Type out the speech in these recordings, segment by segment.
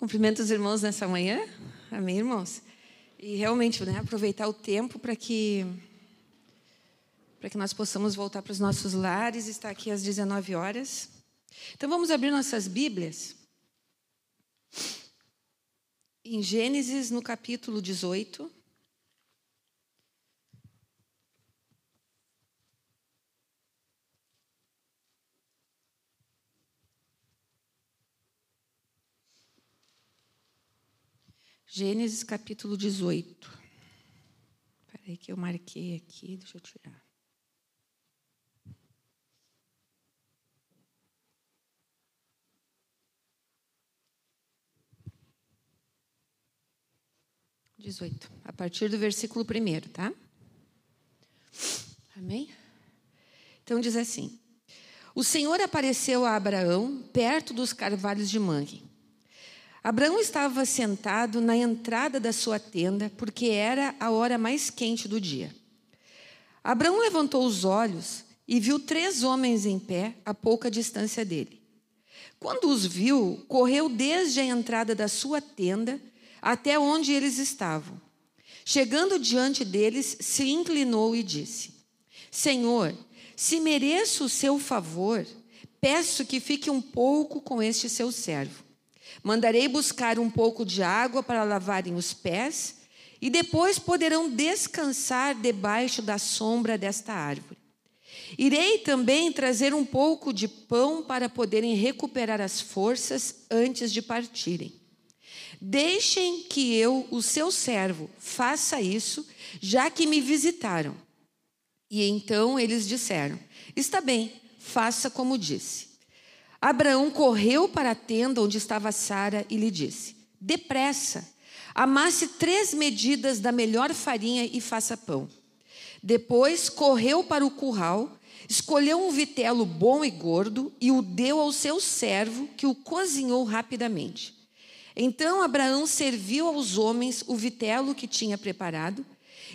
Cumprimento os irmãos nessa manhã. Amém, irmãos? E realmente, né, aproveitar o tempo para que para que nós possamos voltar para os nossos lares, estar aqui às 19 horas. Então vamos abrir nossas Bíblias. Em Gênesis, no capítulo 18. Gênesis capítulo 18. Espera aí que eu marquei aqui, deixa eu tirar. Dezoito. A partir do versículo primeiro, tá? Amém? Então diz assim: O Senhor apareceu a Abraão perto dos carvalhos de Mangue Abraão estava sentado na entrada da sua tenda, porque era a hora mais quente do dia. Abraão levantou os olhos e viu três homens em pé a pouca distância dele. Quando os viu, correu desde a entrada da sua tenda até onde eles estavam. Chegando diante deles, se inclinou e disse: Senhor, se mereço o seu favor, peço que fique um pouco com este seu servo Mandarei buscar um pouco de água para lavarem os pés, e depois poderão descansar debaixo da sombra desta árvore. Irei também trazer um pouco de pão para poderem recuperar as forças antes de partirem. Deixem que eu, o seu servo, faça isso, já que me visitaram. E então eles disseram: Está bem, faça como disse. Abraão correu para a tenda onde estava Sara e lhe disse: Depressa, amasse três medidas da melhor farinha e faça pão. Depois correu para o curral, escolheu um vitelo bom e gordo e o deu ao seu servo, que o cozinhou rapidamente. Então Abraão serviu aos homens o vitelo que tinha preparado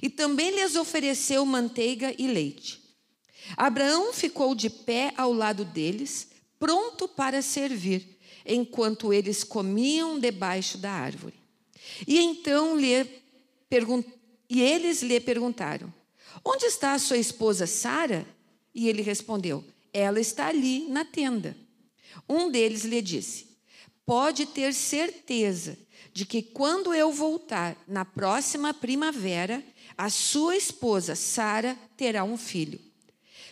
e também lhes ofereceu manteiga e leite. Abraão ficou de pé ao lado deles pronto para servir, enquanto eles comiam debaixo da árvore. E então lhe e eles lhe perguntaram: Onde está a sua esposa Sara? E ele respondeu: Ela está ali na tenda. Um deles lhe disse: Pode ter certeza de que quando eu voltar na próxima primavera, a sua esposa Sara terá um filho.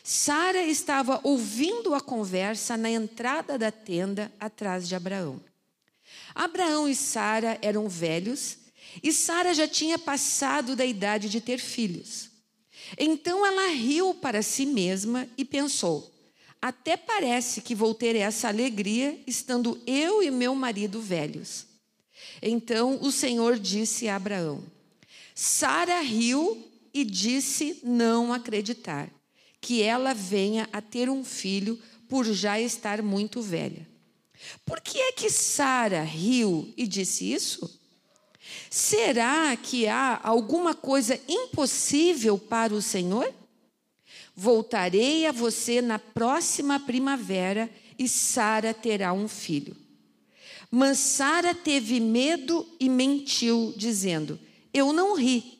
Sara estava ouvindo a conversa na entrada da tenda atrás de Abraão. Abraão e Sara eram velhos e Sara já tinha passado da idade de ter filhos. Então ela riu para si mesma e pensou: até parece que vou ter essa alegria estando eu e meu marido velhos. Então o Senhor disse a Abraão: Sara riu e disse não acreditar que ela venha a ter um filho por já estar muito velha. Por que é que Sara riu e disse isso? Será que há alguma coisa impossível para o Senhor? Voltarei a você na próxima primavera e Sara terá um filho. Mas Sara teve medo e mentiu, dizendo: Eu não ri.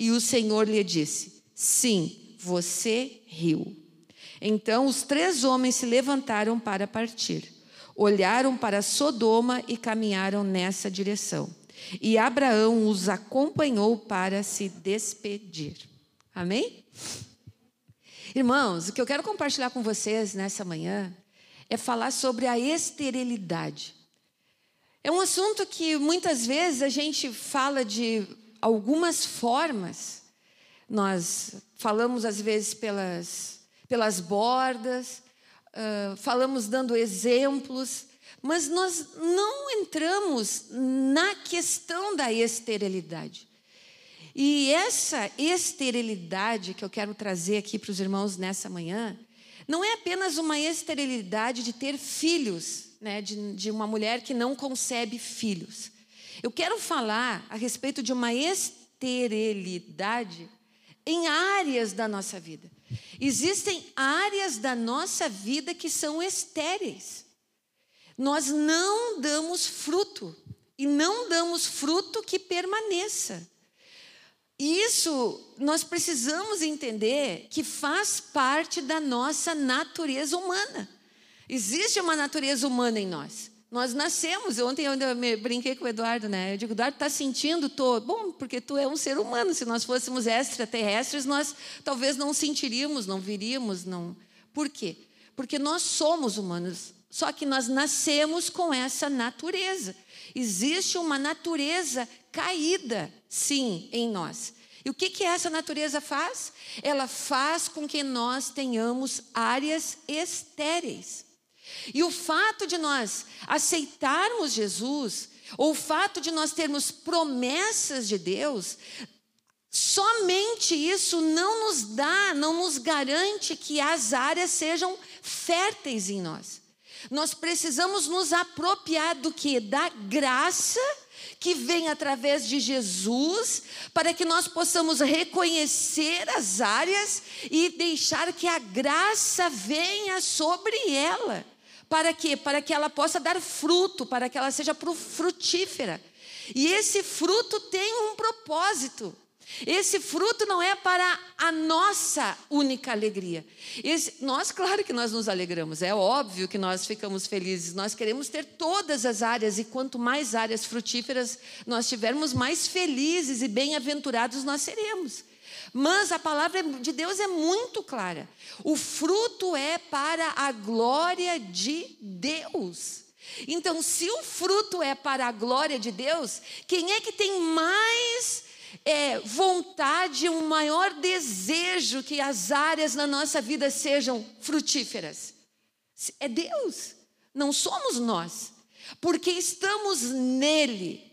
E o Senhor lhe disse: Sim, você riu. Então os três homens se levantaram para partir. Olharam para Sodoma e caminharam nessa direção. E Abraão os acompanhou para se despedir. Amém? Irmãos, o que eu quero compartilhar com vocês nessa manhã é falar sobre a esterilidade. É um assunto que muitas vezes a gente fala de algumas formas. Nós falamos às vezes pelas, pelas bordas, uh, falamos dando exemplos, mas nós não entramos na questão da esterilidade. E essa esterilidade que eu quero trazer aqui para os irmãos nessa manhã, não é apenas uma esterilidade de ter filhos, né, de, de uma mulher que não concebe filhos. Eu quero falar a respeito de uma esterilidade em áreas da nossa vida. Existem áreas da nossa vida que são estéreis. Nós não damos fruto e não damos fruto que permaneça. Isso nós precisamos entender que faz parte da nossa natureza humana. Existe uma natureza humana em nós. Nós nascemos. Ontem eu brinquei com o Eduardo, né? Eu digo, Eduardo, está sentindo? Bom, porque tu é um ser humano. Se nós fôssemos extraterrestres, nós talvez não sentiríamos, não viríamos, não. Por quê? Porque nós somos humanos. Só que nós nascemos com essa natureza. Existe uma natureza caída, sim, em nós. E o que, que essa natureza faz? Ela faz com que nós tenhamos áreas estéreis. E o fato de nós aceitarmos Jesus, ou o fato de nós termos promessas de Deus, somente isso não nos dá, não nos garante que as áreas sejam férteis em nós. Nós precisamos nos apropriar do que? Da graça que vem através de Jesus, para que nós possamos reconhecer as áreas e deixar que a graça venha sobre ela. Para quê? Para que ela possa dar fruto, para que ela seja frutífera. E esse fruto tem um propósito. Esse fruto não é para a nossa única alegria. Esse, nós, claro que nós nos alegramos, é óbvio que nós ficamos felizes. Nós queremos ter todas as áreas, e quanto mais áreas frutíferas nós tivermos, mais felizes e bem-aventurados nós seremos. Mas a palavra de Deus é muito clara. O fruto é para a glória de Deus. Então, se o fruto é para a glória de Deus, quem é que tem mais é, vontade, um maior desejo que as áreas na nossa vida sejam frutíferas? É Deus, não somos nós, porque estamos nele,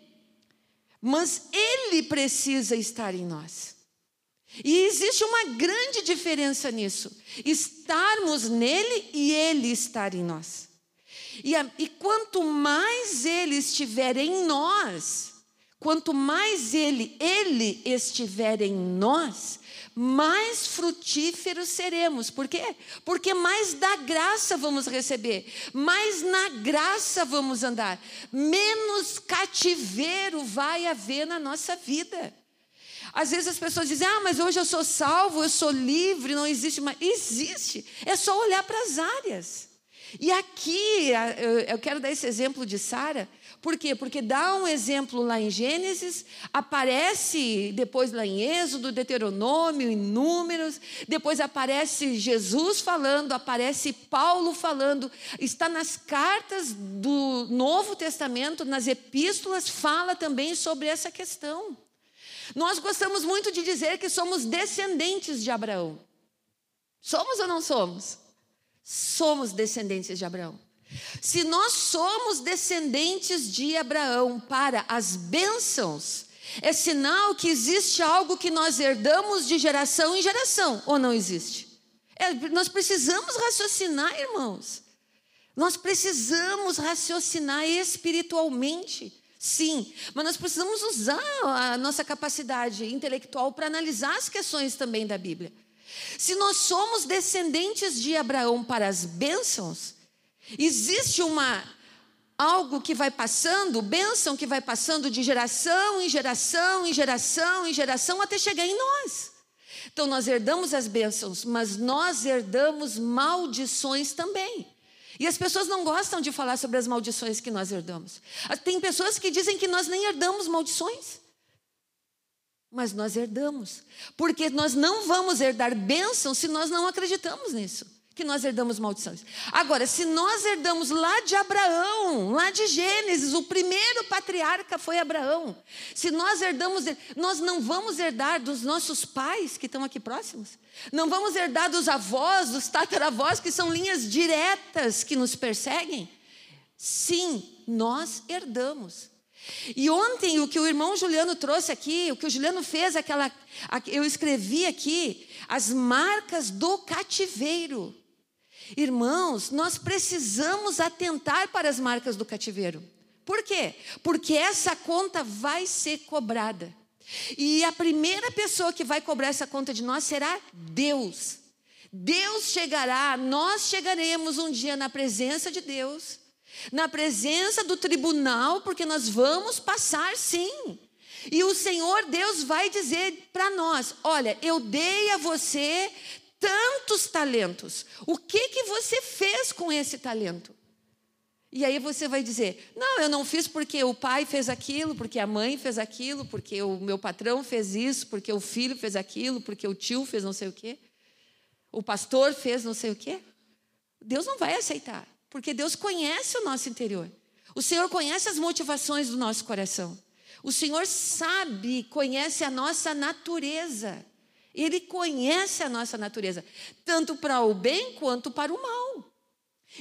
mas Ele precisa estar em nós. E existe uma grande diferença nisso: estarmos nele e ele estar em nós. E, a, e quanto mais ele estiver em nós, quanto mais ele, ele estiver em nós, mais frutíferos seremos. Por quê? Porque mais da graça vamos receber, mais na graça vamos andar, menos cativeiro vai haver na nossa vida. Às vezes as pessoas dizem: Ah, mas hoje eu sou salvo, eu sou livre, não existe mais. Existe. É só olhar para as áreas. E aqui, eu quero dar esse exemplo de Sara. Por quê? Porque dá um exemplo lá em Gênesis, aparece depois lá em Êxodo, Deuteronômio, em Números, depois aparece Jesus falando, aparece Paulo falando, está nas cartas do Novo Testamento, nas epístolas, fala também sobre essa questão. Nós gostamos muito de dizer que somos descendentes de Abraão. Somos ou não somos? Somos descendentes de Abraão. Se nós somos descendentes de Abraão para as bênçãos, é sinal que existe algo que nós herdamos de geração em geração, ou não existe? É, nós precisamos raciocinar, irmãos. Nós precisamos raciocinar espiritualmente. Sim, mas nós precisamos usar a nossa capacidade intelectual para analisar as questões também da Bíblia. Se nós somos descendentes de Abraão para as bênçãos, existe uma algo que vai passando, bênção que vai passando de geração em geração, em geração, em geração até chegar em nós. Então nós herdamos as bênçãos, mas nós herdamos maldições também. E as pessoas não gostam de falar sobre as maldições que nós herdamos. Ah, tem pessoas que dizem que nós nem herdamos maldições. Mas nós herdamos. Porque nós não vamos herdar bênção se nós não acreditamos nisso que nós herdamos maldições. Agora, se nós herdamos lá de Abraão, lá de Gênesis, o primeiro patriarca foi Abraão. Se nós herdamos, nós não vamos herdar dos nossos pais que estão aqui próximos. Não vamos herdar dos avós, dos tataravós, que são linhas diretas que nos perseguem. Sim, nós herdamos. E ontem o que o irmão Juliano trouxe aqui, o que o Juliano fez, aquela, eu escrevi aqui, as marcas do cativeiro. Irmãos, nós precisamos atentar para as marcas do cativeiro. Por quê? Porque essa conta vai ser cobrada. E a primeira pessoa que vai cobrar essa conta de nós será Deus. Deus chegará, nós chegaremos um dia na presença de Deus. na presença do tribunal, porque nós vamos passar sim. E o Senhor Deus vai dizer para nós: olha, eu dei a você tantos talentos. O que que você fez com esse talento? E aí você vai dizer: não, eu não fiz porque o pai fez aquilo, porque a mãe fez aquilo, porque o meu patrão fez isso, porque o filho fez aquilo, porque o tio fez não sei o quê, o pastor fez não sei o quê. Deus não vai aceitar, porque Deus conhece o nosso interior. O Senhor conhece as motivações do nosso coração. O Senhor sabe, conhece a nossa natureza. Ele conhece a nossa natureza, tanto para o bem quanto para o mal.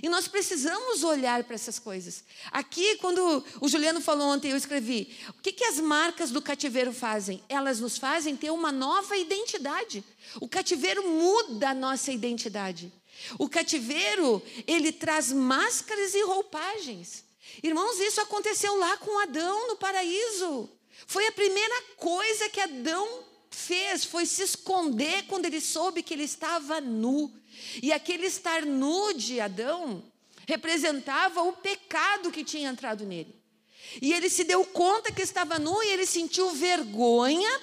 E nós precisamos olhar para essas coisas. Aqui, quando o Juliano falou ontem, eu escrevi: o que, que as marcas do cativeiro fazem? Elas nos fazem ter uma nova identidade. O cativeiro muda a nossa identidade. O cativeiro, ele traz máscaras e roupagens. Irmãos, isso aconteceu lá com Adão no paraíso. Foi a primeira coisa que Adão fez, foi se esconder quando ele soube que ele estava nu. E aquele estar nu de Adão representava o pecado que tinha entrado nele. E ele se deu conta que estava nu e ele sentiu vergonha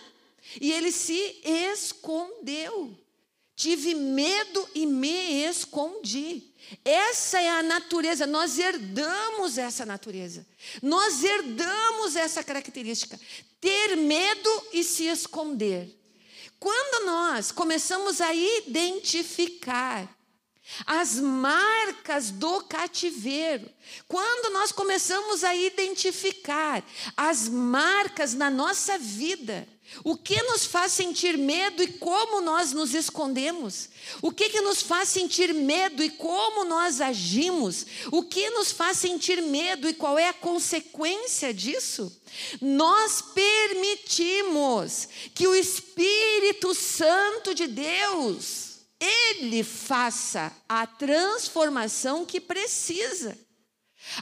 e ele se escondeu. Tive medo e me escondi. Essa é a natureza, nós herdamos essa natureza. Nós herdamos essa característica. Ter medo e se esconder. Quando nós começamos a identificar as marcas do cativeiro, quando nós começamos a identificar as marcas na nossa vida, o que nos faz sentir medo e como nós nos escondemos? O que, que nos faz sentir medo e como nós agimos? O que nos faz sentir medo e qual é a consequência disso? Nós permitimos que o Espírito Santo de Deus, ele faça a transformação que precisa.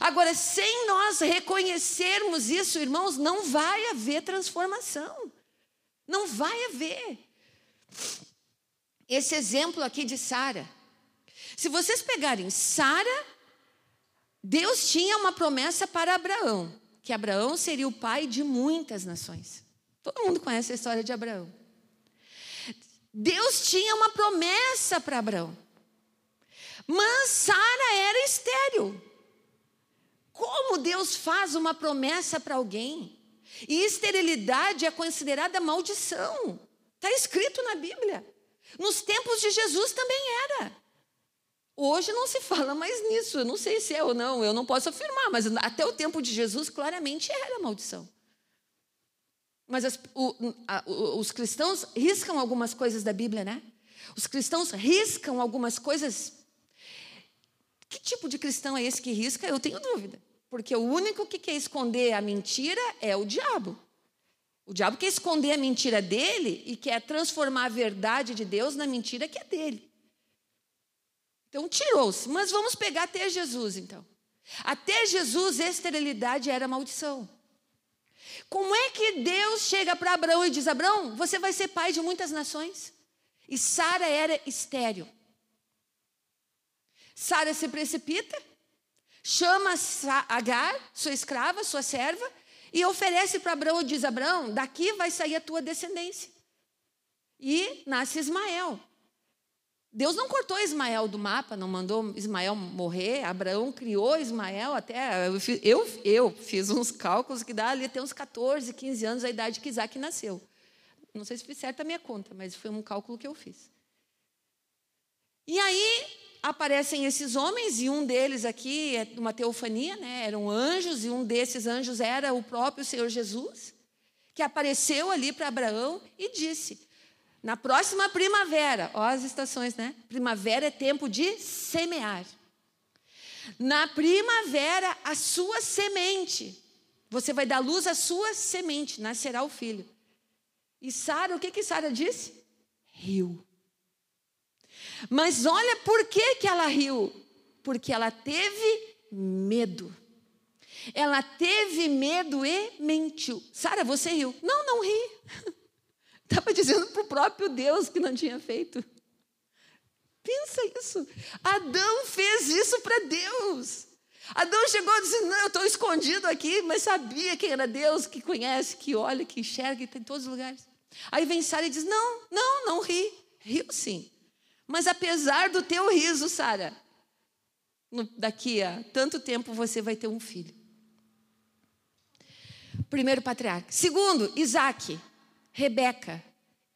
Agora, sem nós reconhecermos isso, irmãos, não vai haver transformação. Não vai haver. Esse exemplo aqui de Sara. Se vocês pegarem Sara, Deus tinha uma promessa para Abraão, que Abraão seria o pai de muitas nações. Todo mundo conhece a história de Abraão. Deus tinha uma promessa para Abraão. Mas Sara era estéril. Como Deus faz uma promessa para alguém e esterilidade é considerada maldição. Está escrito na Bíblia. Nos tempos de Jesus também era. Hoje não se fala mais nisso. Eu não sei se é ou não, eu não posso afirmar, mas até o tempo de Jesus claramente era maldição. Mas as, o, a, os cristãos riscam algumas coisas da Bíblia, né? Os cristãos riscam algumas coisas. Que tipo de cristão é esse que risca? Eu tenho dúvida. Porque o único que quer esconder a mentira é o diabo. O diabo quer esconder a mentira dele e quer transformar a verdade de Deus na mentira que é dele. Então tirou-se. Mas vamos pegar até Jesus, então. Até Jesus, esterilidade era maldição. Como é que Deus chega para Abraão e diz: Abraão, você vai ser pai de muitas nações? E Sara era estéril. Sara se precipita, chama Agar, sua escrava, sua serva, e oferece para Abraão e diz: Abraão, daqui vai sair a tua descendência. E nasce Ismael. Deus não cortou Ismael do mapa, não mandou Ismael morrer. Abraão criou Ismael até. Eu, eu, eu fiz uns cálculos que dá ali até uns 14, 15 anos a idade que Isaac nasceu. Não sei se fiz certo a minha conta, mas foi um cálculo que eu fiz. E aí, aparecem esses homens, e um deles aqui é uma teofania, né? eram anjos, e um desses anjos era o próprio Senhor Jesus, que apareceu ali para Abraão e disse: na próxima primavera, ó as estações, né? Primavera é tempo de semear. Na primavera, a sua semente, você vai dar luz à sua semente, nascerá o filho. E Sara, o que que Sara disse? Riu. Mas olha por que, que ela riu. Porque ela teve medo. Ela teve medo e mentiu. Sara, você riu. Não, não ri. Estava dizendo para o próprio Deus que não tinha feito. Pensa isso. Adão fez isso para Deus. Adão chegou e disse: Não, eu estou escondido aqui, mas sabia quem era Deus, que conhece, que olha, que enxerga, que está em todos os lugares. Aí vem Sara e diz: Não, não, não ri. Riu sim. Mas apesar do teu riso, Sara, daqui a tanto tempo você vai ter um filho. Primeiro patriarca. Segundo, Isaac. Rebeca.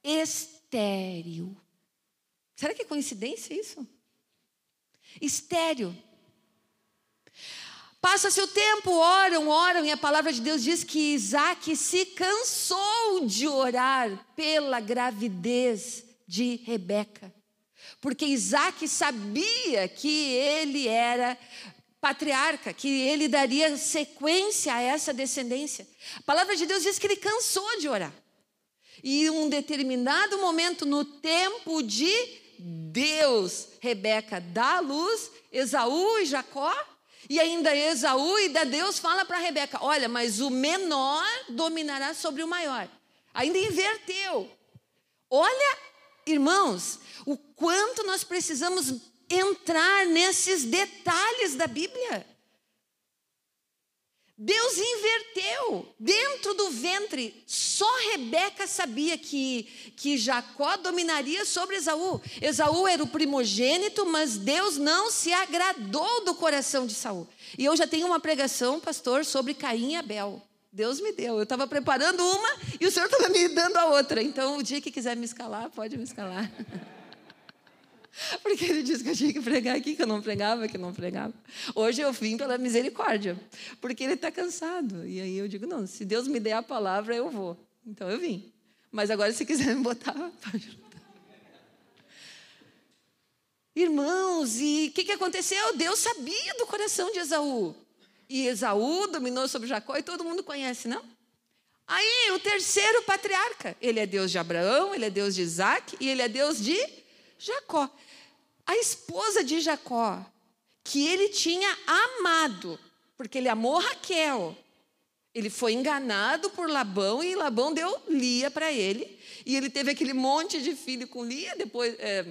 Estéreo. Será que é coincidência isso? Estéreo. Passa seu tempo, oram, oram, e a palavra de Deus diz que Isaac se cansou de orar pela gravidez de Rebeca. Porque Isaac sabia que ele era patriarca, que ele daria sequência a essa descendência. A palavra de Deus diz que ele cansou de orar. E em um determinado momento, no tempo de Deus, Rebeca dá a luz, Esaú e Jacó, e ainda Esaú e da Deus fala para Rebeca: olha, mas o menor dominará sobre o maior. Ainda inverteu. Olha, irmãos, o quanto nós precisamos entrar nesses detalhes da Bíblia. Deus inverteu dentro do ventre. Só Rebeca sabia que, que Jacó dominaria sobre Esaú. Esaú era o primogênito, mas Deus não se agradou do coração de Saul. E eu já tenho uma pregação, pastor, sobre Caim e Abel. Deus me deu. Eu estava preparando uma e o Senhor estava me dando a outra. Então, o dia que quiser me escalar, pode me escalar. Porque ele disse que eu tinha que pregar aqui, que eu não pregava, que eu não pregava. Hoje eu vim pela misericórdia, porque ele está cansado. E aí eu digo: não, se Deus me der a palavra, eu vou. Então eu vim. Mas agora, se quiser me botar, pode Irmãos, e o que, que aconteceu? Deus sabia do coração de Esaú. E Esaú dominou sobre Jacó e todo mundo conhece, não? Aí, o terceiro patriarca. Ele é Deus de Abraão, ele é Deus de Isaac e ele é Deus de Jacó. A esposa de Jacó, que ele tinha amado, porque ele amou Raquel. Ele foi enganado por Labão e Labão deu Lia para ele. E ele teve aquele monte de filho com Lia. Depois é,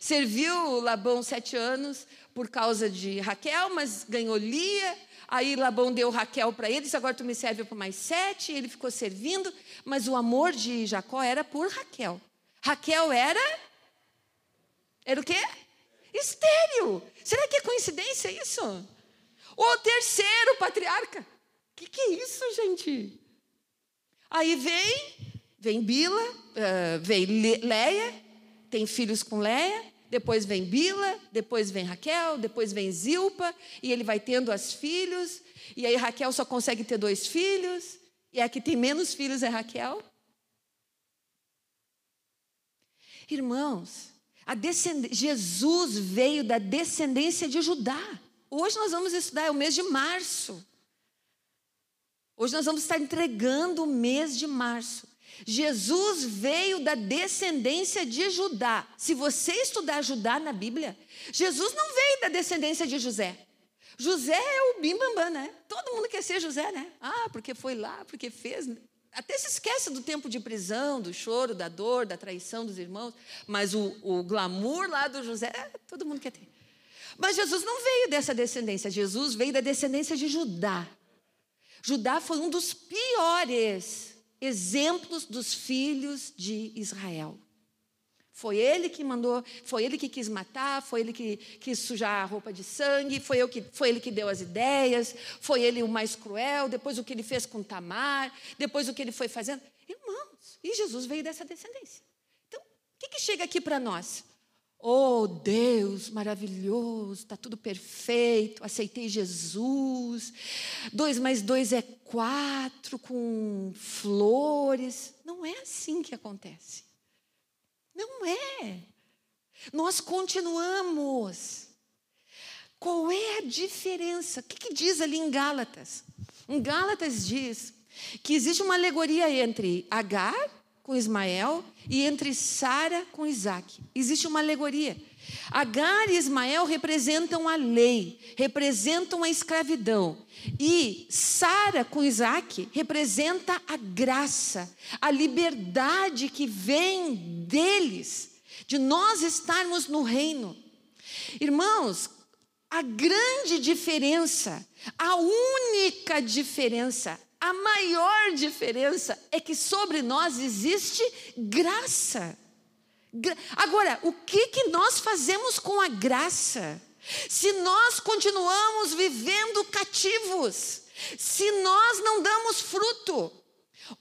serviu Labão sete anos por causa de Raquel, mas ganhou Lia. Aí Labão deu Raquel para ele, disse: Agora tu me serve por mais sete. E ele ficou servindo, mas o amor de Jacó era por Raquel. Raquel era era o quê? Estéreo. Será que é coincidência isso? O terceiro patriarca. O que, que, é isso, gente? Aí vem, vem Bila, uh, vem Leia, tem filhos com Leia, depois vem Bila, depois vem Raquel, depois vem Zilpa, e ele vai tendo as filhos, e aí Raquel só consegue ter dois filhos, e a que tem menos filhos é Raquel. Irmãos, Jesus veio da descendência de Judá. Hoje nós vamos estudar, é o mês de março. Hoje nós vamos estar entregando o mês de março. Jesus veio da descendência de Judá. Se você estudar Judá na Bíblia, Jesus não veio da descendência de José. José é o bim bam, né? Todo mundo quer ser José, né? Ah, porque foi lá, porque fez até se esquece do tempo de prisão, do choro, da dor, da traição dos irmãos, mas o, o glamour lá do José, todo mundo quer ter. Mas Jesus não veio dessa descendência, Jesus veio da descendência de Judá. Judá foi um dos piores exemplos dos filhos de Israel. Foi ele que mandou, foi ele que quis matar, foi ele que quis sujar a roupa de sangue, foi, eu que, foi ele que deu as ideias, foi ele o mais cruel, depois o que ele fez com Tamar, depois o que ele foi fazendo. Irmãos, e Jesus veio dessa descendência. Então, o que, que chega aqui para nós? Oh, Deus maravilhoso, está tudo perfeito, aceitei Jesus. Dois mais dois é quatro, com flores. Não é assim que acontece. Não é. Nós continuamos. Qual é a diferença? O que, que diz ali em Gálatas? Em Gálatas diz que existe uma alegoria entre Agar com Ismael e entre Sara com Isaac. Existe uma alegoria. Agar e Ismael representam a lei, representam a escravidão. E Sara com Isaac representa a graça, a liberdade que vem deles, de nós estarmos no reino. Irmãos, a grande diferença, a única diferença, a maior diferença é que sobre nós existe graça. Agora, o que, que nós fazemos com a graça? Se nós continuamos vivendo cativos, se nós não damos fruto.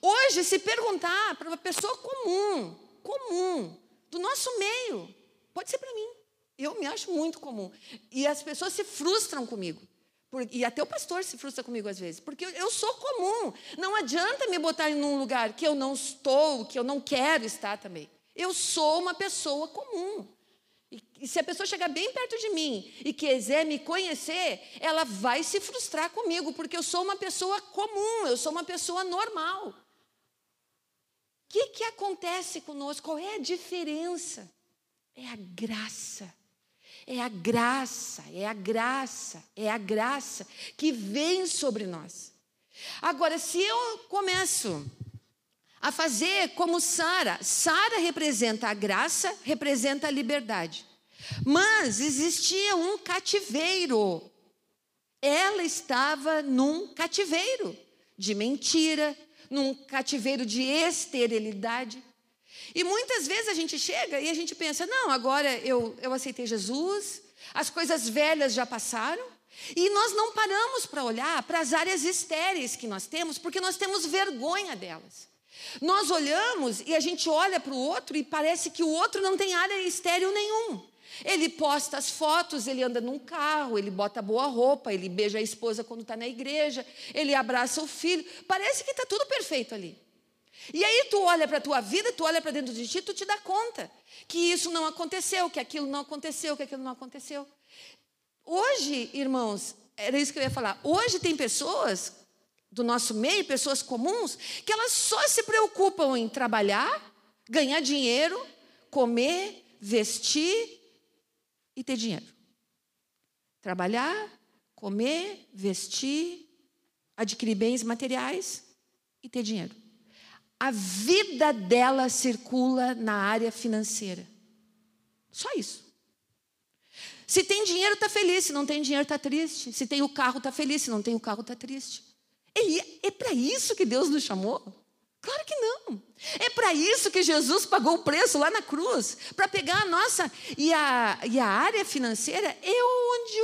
Hoje, se perguntar para uma pessoa comum, comum, do nosso meio, pode ser para mim, eu me acho muito comum. E as pessoas se frustram comigo. E até o pastor se frustra comigo às vezes, porque eu sou comum. Não adianta me botar em um lugar que eu não estou, que eu não quero estar também. Eu sou uma pessoa comum. E, se a pessoa chegar bem perto de mim e quiser me conhecer, ela vai se frustrar comigo, porque eu sou uma pessoa comum, eu sou uma pessoa normal. O que, que acontece conosco? Qual é a diferença? É a graça. É a graça, é a graça, é a graça que vem sobre nós. Agora, se eu começo a fazer como Sara. Sara representa a graça, representa a liberdade. Mas existia um cativeiro. Ela estava num cativeiro de mentira, num cativeiro de esterilidade. E muitas vezes a gente chega e a gente pensa: não, agora eu, eu aceitei Jesus, as coisas velhas já passaram. E nós não paramos para olhar para as áreas estéreis que nós temos, porque nós temos vergonha delas. Nós olhamos e a gente olha para o outro e parece que o outro não tem área estéreo nenhum. Ele posta as fotos, ele anda num carro, ele bota boa roupa, ele beija a esposa quando está na igreja, ele abraça o filho. Parece que está tudo perfeito ali. E aí tu olha para a tua vida, tu olha para dentro de ti, tu te dá conta que isso não aconteceu, que aquilo não aconteceu, que aquilo não aconteceu. Hoje, irmãos, era isso que eu ia falar. Hoje tem pessoas do nosso meio, pessoas comuns, que elas só se preocupam em trabalhar, ganhar dinheiro, comer, vestir e ter dinheiro. Trabalhar, comer, vestir, adquirir bens materiais e ter dinheiro. A vida dela circula na área financeira. Só isso. Se tem dinheiro, está feliz. Se não tem dinheiro, está triste. Se tem o carro, está feliz. Se não tem o carro, está triste. É, é para isso que Deus nos chamou? Claro que não. É para isso que Jesus pagou o preço lá na cruz para pegar a nossa. E a, e a área financeira é onde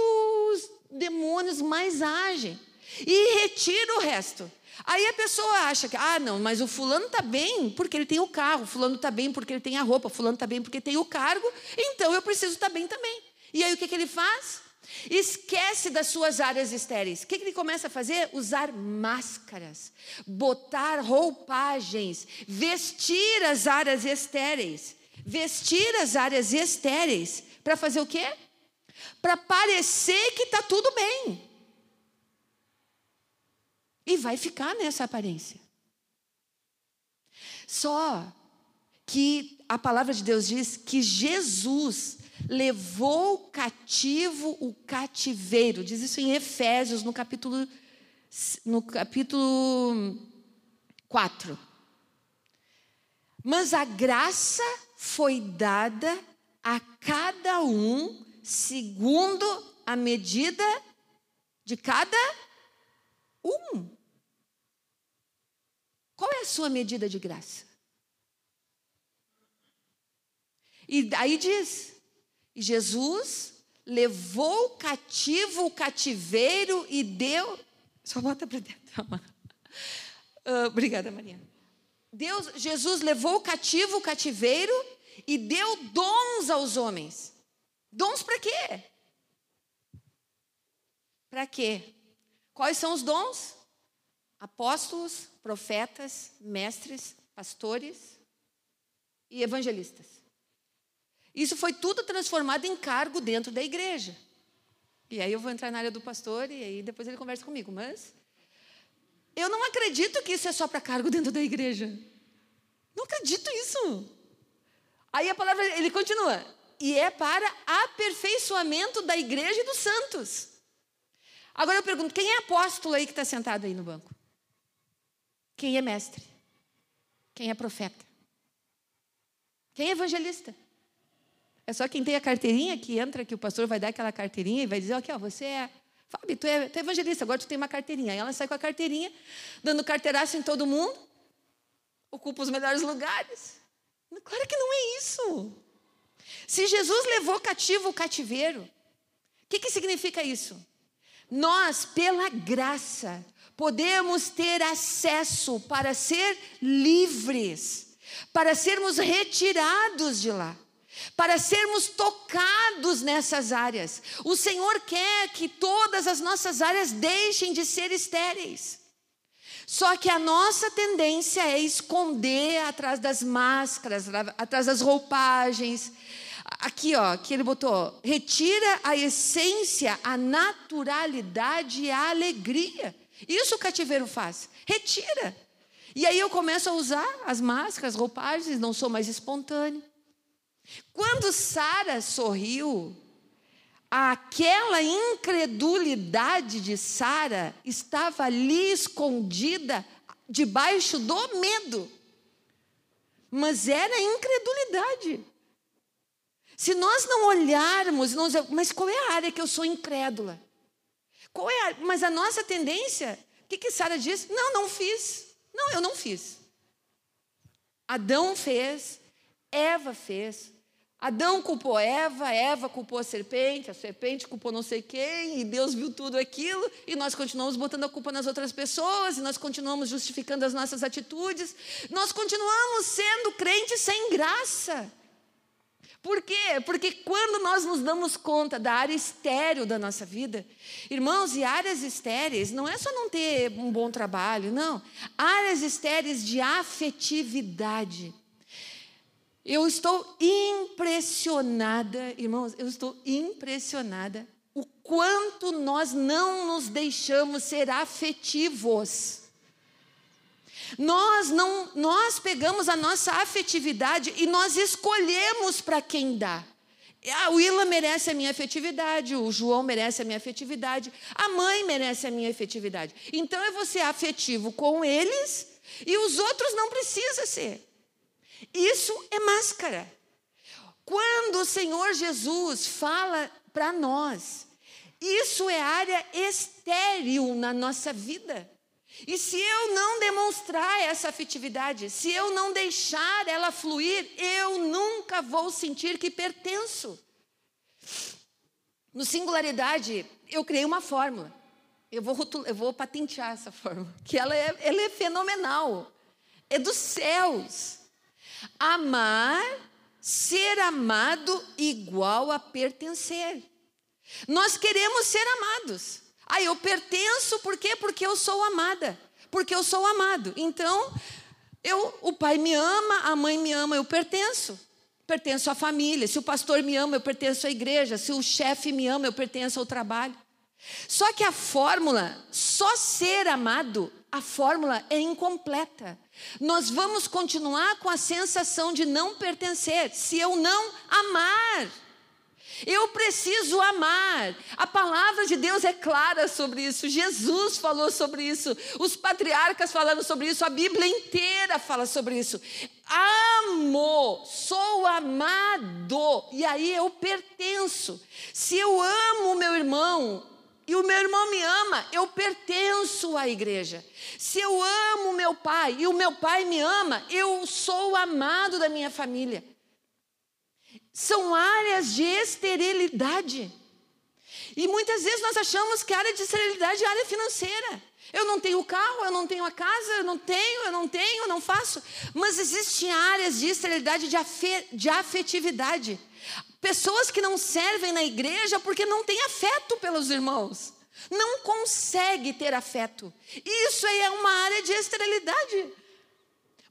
os demônios mais agem e retira o resto. Aí a pessoa acha que, ah, não, mas o fulano está bem porque ele tem o carro, fulano está bem porque ele tem a roupa, fulano está bem porque tem o cargo, então eu preciso estar tá bem também. E aí o que, que ele faz? Esquece das suas áreas estéreis. O que, que ele começa a fazer? Usar máscaras, botar roupagens, vestir as áreas estéreis. Vestir as áreas estéreis para fazer o quê? Para parecer que está tudo bem. E vai ficar nessa aparência. Só que a palavra de Deus diz que Jesus levou cativo o cativeiro. Diz isso em Efésios, no capítulo, no capítulo 4. Mas a graça foi dada a cada um segundo a medida de cada um. Qual é a sua medida de graça? E aí diz: e Jesus levou cativo o cativeiro e deu. Só bota para dentro. Uh, obrigada, Maria. Deus, Jesus levou cativo o cativeiro e deu dons aos homens. Dons para quê? Para quê? Quais são os dons? Apóstolos, profetas, mestres, pastores e evangelistas. Isso foi tudo transformado em cargo dentro da igreja. E aí eu vou entrar na área do pastor e aí depois ele conversa comigo. Mas eu não acredito que isso é só para cargo dentro da igreja. Não acredito isso. Aí a palavra, ele continua. E é para aperfeiçoamento da igreja e dos santos. Agora eu pergunto: quem é apóstolo aí que está sentado aí no banco? Quem é mestre? Quem é profeta? Quem é evangelista? É só quem tem a carteirinha que entra, que o pastor vai dar aquela carteirinha e vai dizer: aqui, ó, você é. Fábio, tu é, tu é evangelista, agora tu tem uma carteirinha. Aí ela sai com a carteirinha, dando carteiraço em todo mundo, ocupa os melhores lugares. Claro que não é isso. Se Jesus levou cativo o cativeiro, o que, que significa isso? Nós, pela graça, podemos ter acesso para ser livres, para sermos retirados de lá para sermos tocados nessas áreas. O Senhor quer que todas as nossas áreas deixem de ser estéreis. Só que a nossa tendência é esconder atrás das máscaras, atrás das roupagens. Aqui, ó, que ele botou, retira a essência, a naturalidade e a alegria. Isso o cativeiro faz. Retira. E aí eu começo a usar as máscaras, roupagens, não sou mais espontâneo. Quando Sara sorriu, aquela incredulidade de Sara estava ali escondida debaixo do medo. Mas era incredulidade. Se nós não olharmos, mas qual é a área que eu sou incrédula? Qual é a, mas a nossa tendência, o que, que Sara disse? Não, não fiz. Não, eu não fiz. Adão fez, Eva fez, Adão culpou Eva, Eva culpou a serpente, a serpente culpou não sei quem, e Deus viu tudo aquilo, e nós continuamos botando a culpa nas outras pessoas, e nós continuamos justificando as nossas atitudes, nós continuamos sendo crentes sem graça. Por quê? Porque quando nós nos damos conta da área estéreo da nossa vida, irmãos, e áreas estéreis, não é só não ter um bom trabalho, não. Áreas estéreis de afetividade. Eu estou impressionada, irmãos, eu estou impressionada o quanto nós não nos deixamos ser afetivos. Nós não, nós pegamos a nossa afetividade e nós escolhemos para quem dá. A Willa merece a minha afetividade, o João merece a minha afetividade, a mãe merece a minha afetividade. Então eu vou ser afetivo com eles e os outros não precisa ser. Isso é máscara. Quando o Senhor Jesus fala para nós, isso é área estéril na nossa vida. E se eu não demonstrar essa afetividade, se eu não deixar ela fluir, eu nunca vou sentir que pertenço. No singularidade, eu criei uma fórmula. Eu vou, eu vou patentear essa fórmula, que ela é, ela é fenomenal. É dos céus. Amar, ser amado igual a pertencer. Nós queremos ser amados. Ah, eu pertenço por quê? Porque eu sou amada. Porque eu sou amado. Então, eu, o pai me ama, a mãe me ama, eu pertenço. Pertenço à família. Se o pastor me ama, eu pertenço à igreja. Se o chefe me ama, eu pertenço ao trabalho. Só que a fórmula, só ser amado, a fórmula é incompleta. Nós vamos continuar com a sensação de não pertencer se eu não amar. Eu preciso amar. A palavra de Deus é clara sobre isso. Jesus falou sobre isso. Os patriarcas falaram sobre isso. A Bíblia inteira fala sobre isso. Amo, sou amado. E aí eu pertenço. Se eu amo meu irmão, e o meu irmão me ama, eu pertenço à igreja. Se eu amo meu pai e o meu pai me ama, eu sou amado da minha família. São áreas de esterilidade. E muitas vezes nós achamos que a área de esterilidade é a área financeira. Eu não tenho carro, eu não tenho a casa, eu não tenho, eu não tenho, eu não faço. Mas existem áreas de esterilidade, de, de afetividade. Pessoas que não servem na igreja porque não têm afeto pelos irmãos. Não consegue ter afeto. Isso aí é uma área de esterilidade.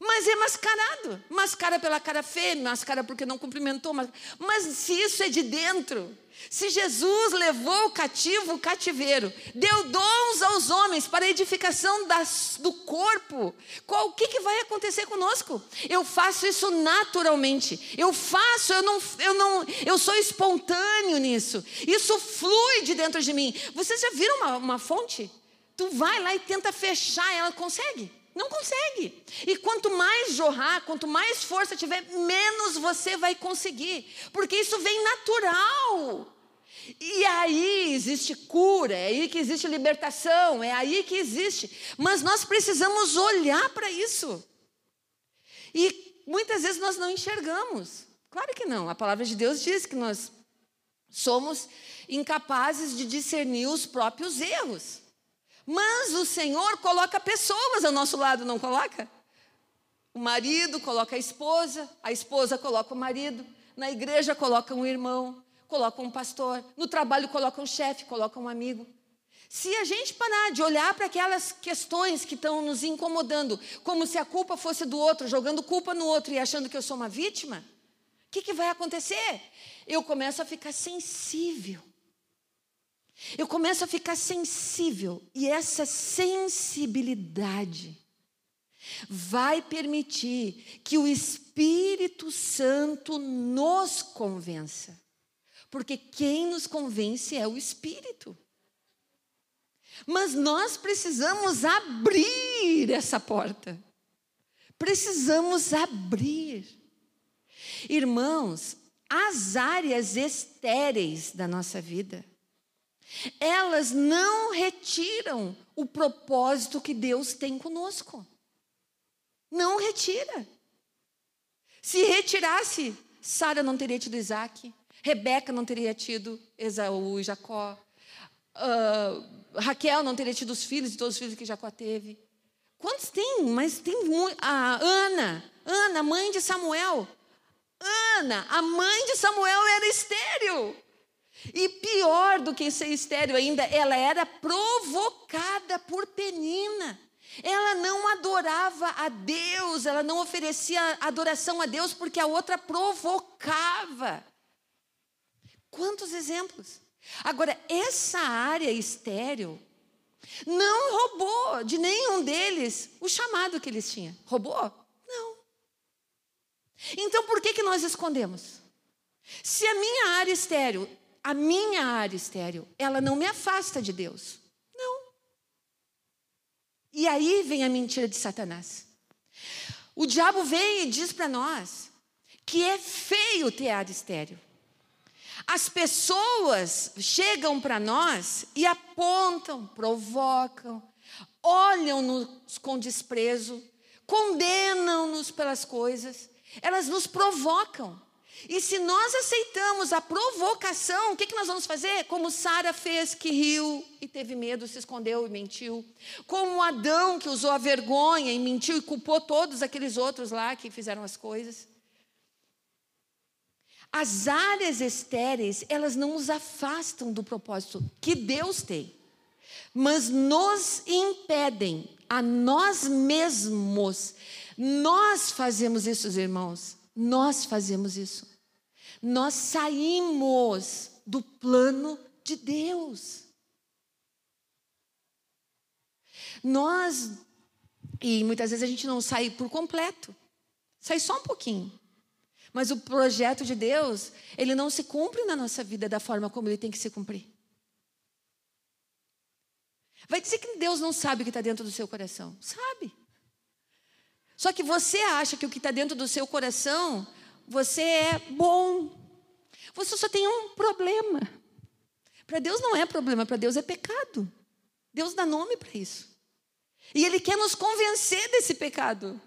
Mas é mascarado. Mascara pela cara feia, mascara porque não cumprimentou. Mas, mas se isso é de dentro, se Jesus levou o cativo o cativeiro, deu dons aos homens para edificação das, do corpo, qual, o que, que vai acontecer conosco? Eu faço isso naturalmente. Eu faço, eu não, eu não, eu sou espontâneo nisso. Isso flui de dentro de mim. Vocês já viram uma, uma fonte? Tu vai lá e tenta fechar, ela consegue. Não consegue. E quanto mais jorrar, quanto mais força tiver, menos você vai conseguir. Porque isso vem natural. E aí existe cura, é aí que existe libertação, é aí que existe. Mas nós precisamos olhar para isso. E muitas vezes nós não enxergamos. Claro que não. A palavra de Deus diz que nós somos incapazes de discernir os próprios erros. Mas o Senhor coloca pessoas ao nosso lado, não coloca? O marido coloca a esposa, a esposa coloca o marido, na igreja coloca um irmão, coloca um pastor, no trabalho coloca um chefe, coloca um amigo. Se a gente parar de olhar para aquelas questões que estão nos incomodando, como se a culpa fosse do outro, jogando culpa no outro e achando que eu sou uma vítima, o que, que vai acontecer? Eu começo a ficar sensível. Eu começo a ficar sensível e essa sensibilidade vai permitir que o Espírito Santo nos convença. Porque quem nos convence é o Espírito. Mas nós precisamos abrir essa porta. Precisamos abrir. Irmãos, as áreas estéreis da nossa vida, elas não retiram o propósito que Deus tem conosco. Não retira. Se retirasse, Sara não teria tido Isaac, Rebeca não teria tido Esaú e Jacó, uh, Raquel não teria tido os filhos e todos os filhos que Jacó teve. Quantos tem? Mas tem muito. A Ana, Ana, mãe de Samuel. Ana, a mãe de Samuel era estéril. E pior do que ser estéreo ainda, ela era provocada por Penina. Ela não adorava a Deus, ela não oferecia adoração a Deus porque a outra provocava. Quantos exemplos? Agora, essa área estéreo não roubou de nenhum deles o chamado que eles tinham. Roubou? Não. Então, por que, que nós escondemos? Se a minha área estéreo a minha área estéreo, ela não me afasta de Deus. Não. E aí vem a mentira de Satanás. O diabo vem e diz para nós que é feio ter área estéreo. As pessoas chegam para nós e apontam, provocam, olham-nos com desprezo, condenam-nos pelas coisas, elas nos provocam. E se nós aceitamos a provocação, o que, que nós vamos fazer? Como Sara fez, que riu e teve medo, se escondeu e mentiu. Como Adão, que usou a vergonha e mentiu e culpou todos aqueles outros lá que fizeram as coisas. As áreas estéreis, elas não nos afastam do propósito que Deus tem, mas nos impedem a nós mesmos. Nós fazemos isso, irmãos. Nós fazemos isso nós saímos do plano de Deus. Nós, e muitas vezes a gente não sai por completo, sai só um pouquinho. Mas o projeto de Deus, ele não se cumpre na nossa vida da forma como ele tem que se cumprir. Vai dizer que Deus não sabe o que está dentro do seu coração? Sabe. Só que você acha que o que está dentro do seu coração você é bom. Você só tem um problema. Para Deus não é problema, para Deus é pecado. Deus dá nome para isso. E Ele quer nos convencer desse pecado.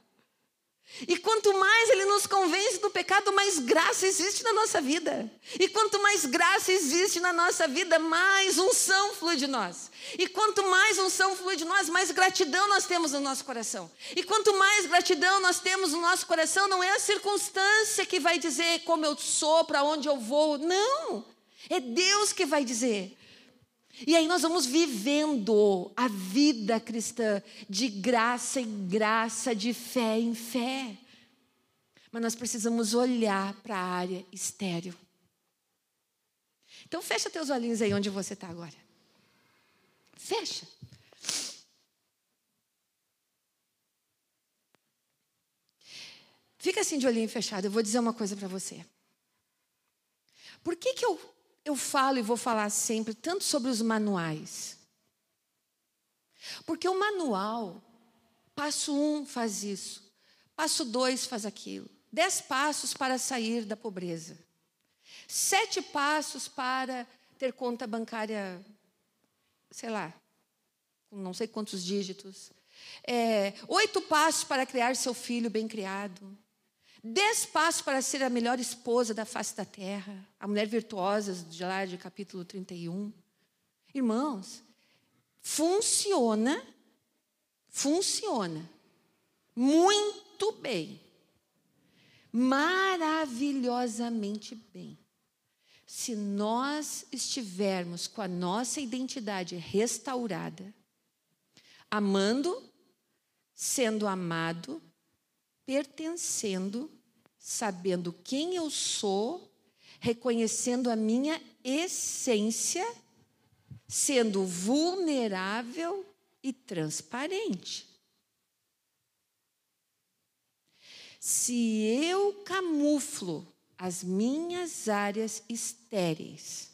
E quanto mais Ele nos convence do pecado, mais graça existe na nossa vida. E quanto mais graça existe na nossa vida, mais unção flui de nós. E quanto mais unção flui de nós, mais gratidão nós temos no nosso coração. E quanto mais gratidão nós temos no nosso coração, não é a circunstância que vai dizer como eu sou, para onde eu vou. Não. É Deus que vai dizer. E aí nós vamos vivendo a vida cristã de graça em graça, de fé em fé. Mas nós precisamos olhar para a área estéreo. Então fecha teus olhinhos aí onde você está agora. Fecha. Fica assim de olhinho fechado. Eu vou dizer uma coisa para você. Por que, que eu eu falo e vou falar sempre tanto sobre os manuais. Porque o manual, Passo um faz isso. Passo dois faz aquilo. Dez passos para sair da pobreza. Sete passos para ter conta bancária, sei lá, não sei quantos dígitos. É, oito passos para criar seu filho bem criado. Dez passos para ser a melhor esposa da face da terra. A mulher virtuosa, de lá de capítulo 31. Irmãos, funciona, funciona muito bem, maravilhosamente bem. Se nós estivermos com a nossa identidade restaurada, amando, sendo amado, pertencendo, sabendo quem eu sou, reconhecendo a minha essência, sendo vulnerável e transparente. Se eu camuflo as minhas áreas estéreis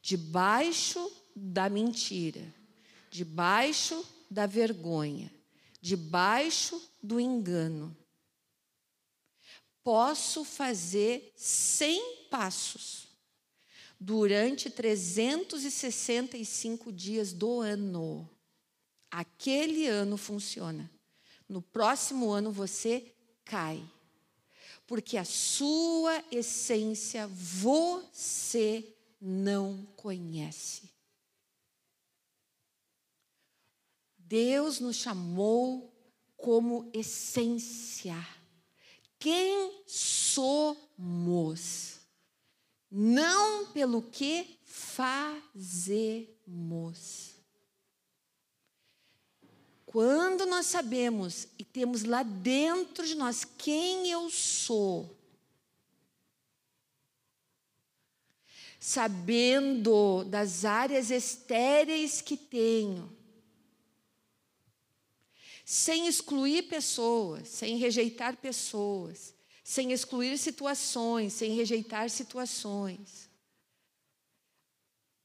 debaixo da mentira, debaixo da vergonha, debaixo do engano, posso fazer 100 passos durante 365 dias do ano. Aquele ano funciona. No próximo ano você cai. Porque a sua essência você não conhece. Deus nos chamou como essência. Quem somos? Não pelo que fazemos. Quando nós sabemos e temos lá dentro de nós quem eu sou, sabendo das áreas estéreis que tenho, sem excluir pessoas, sem rejeitar pessoas, sem excluir situações, sem rejeitar situações.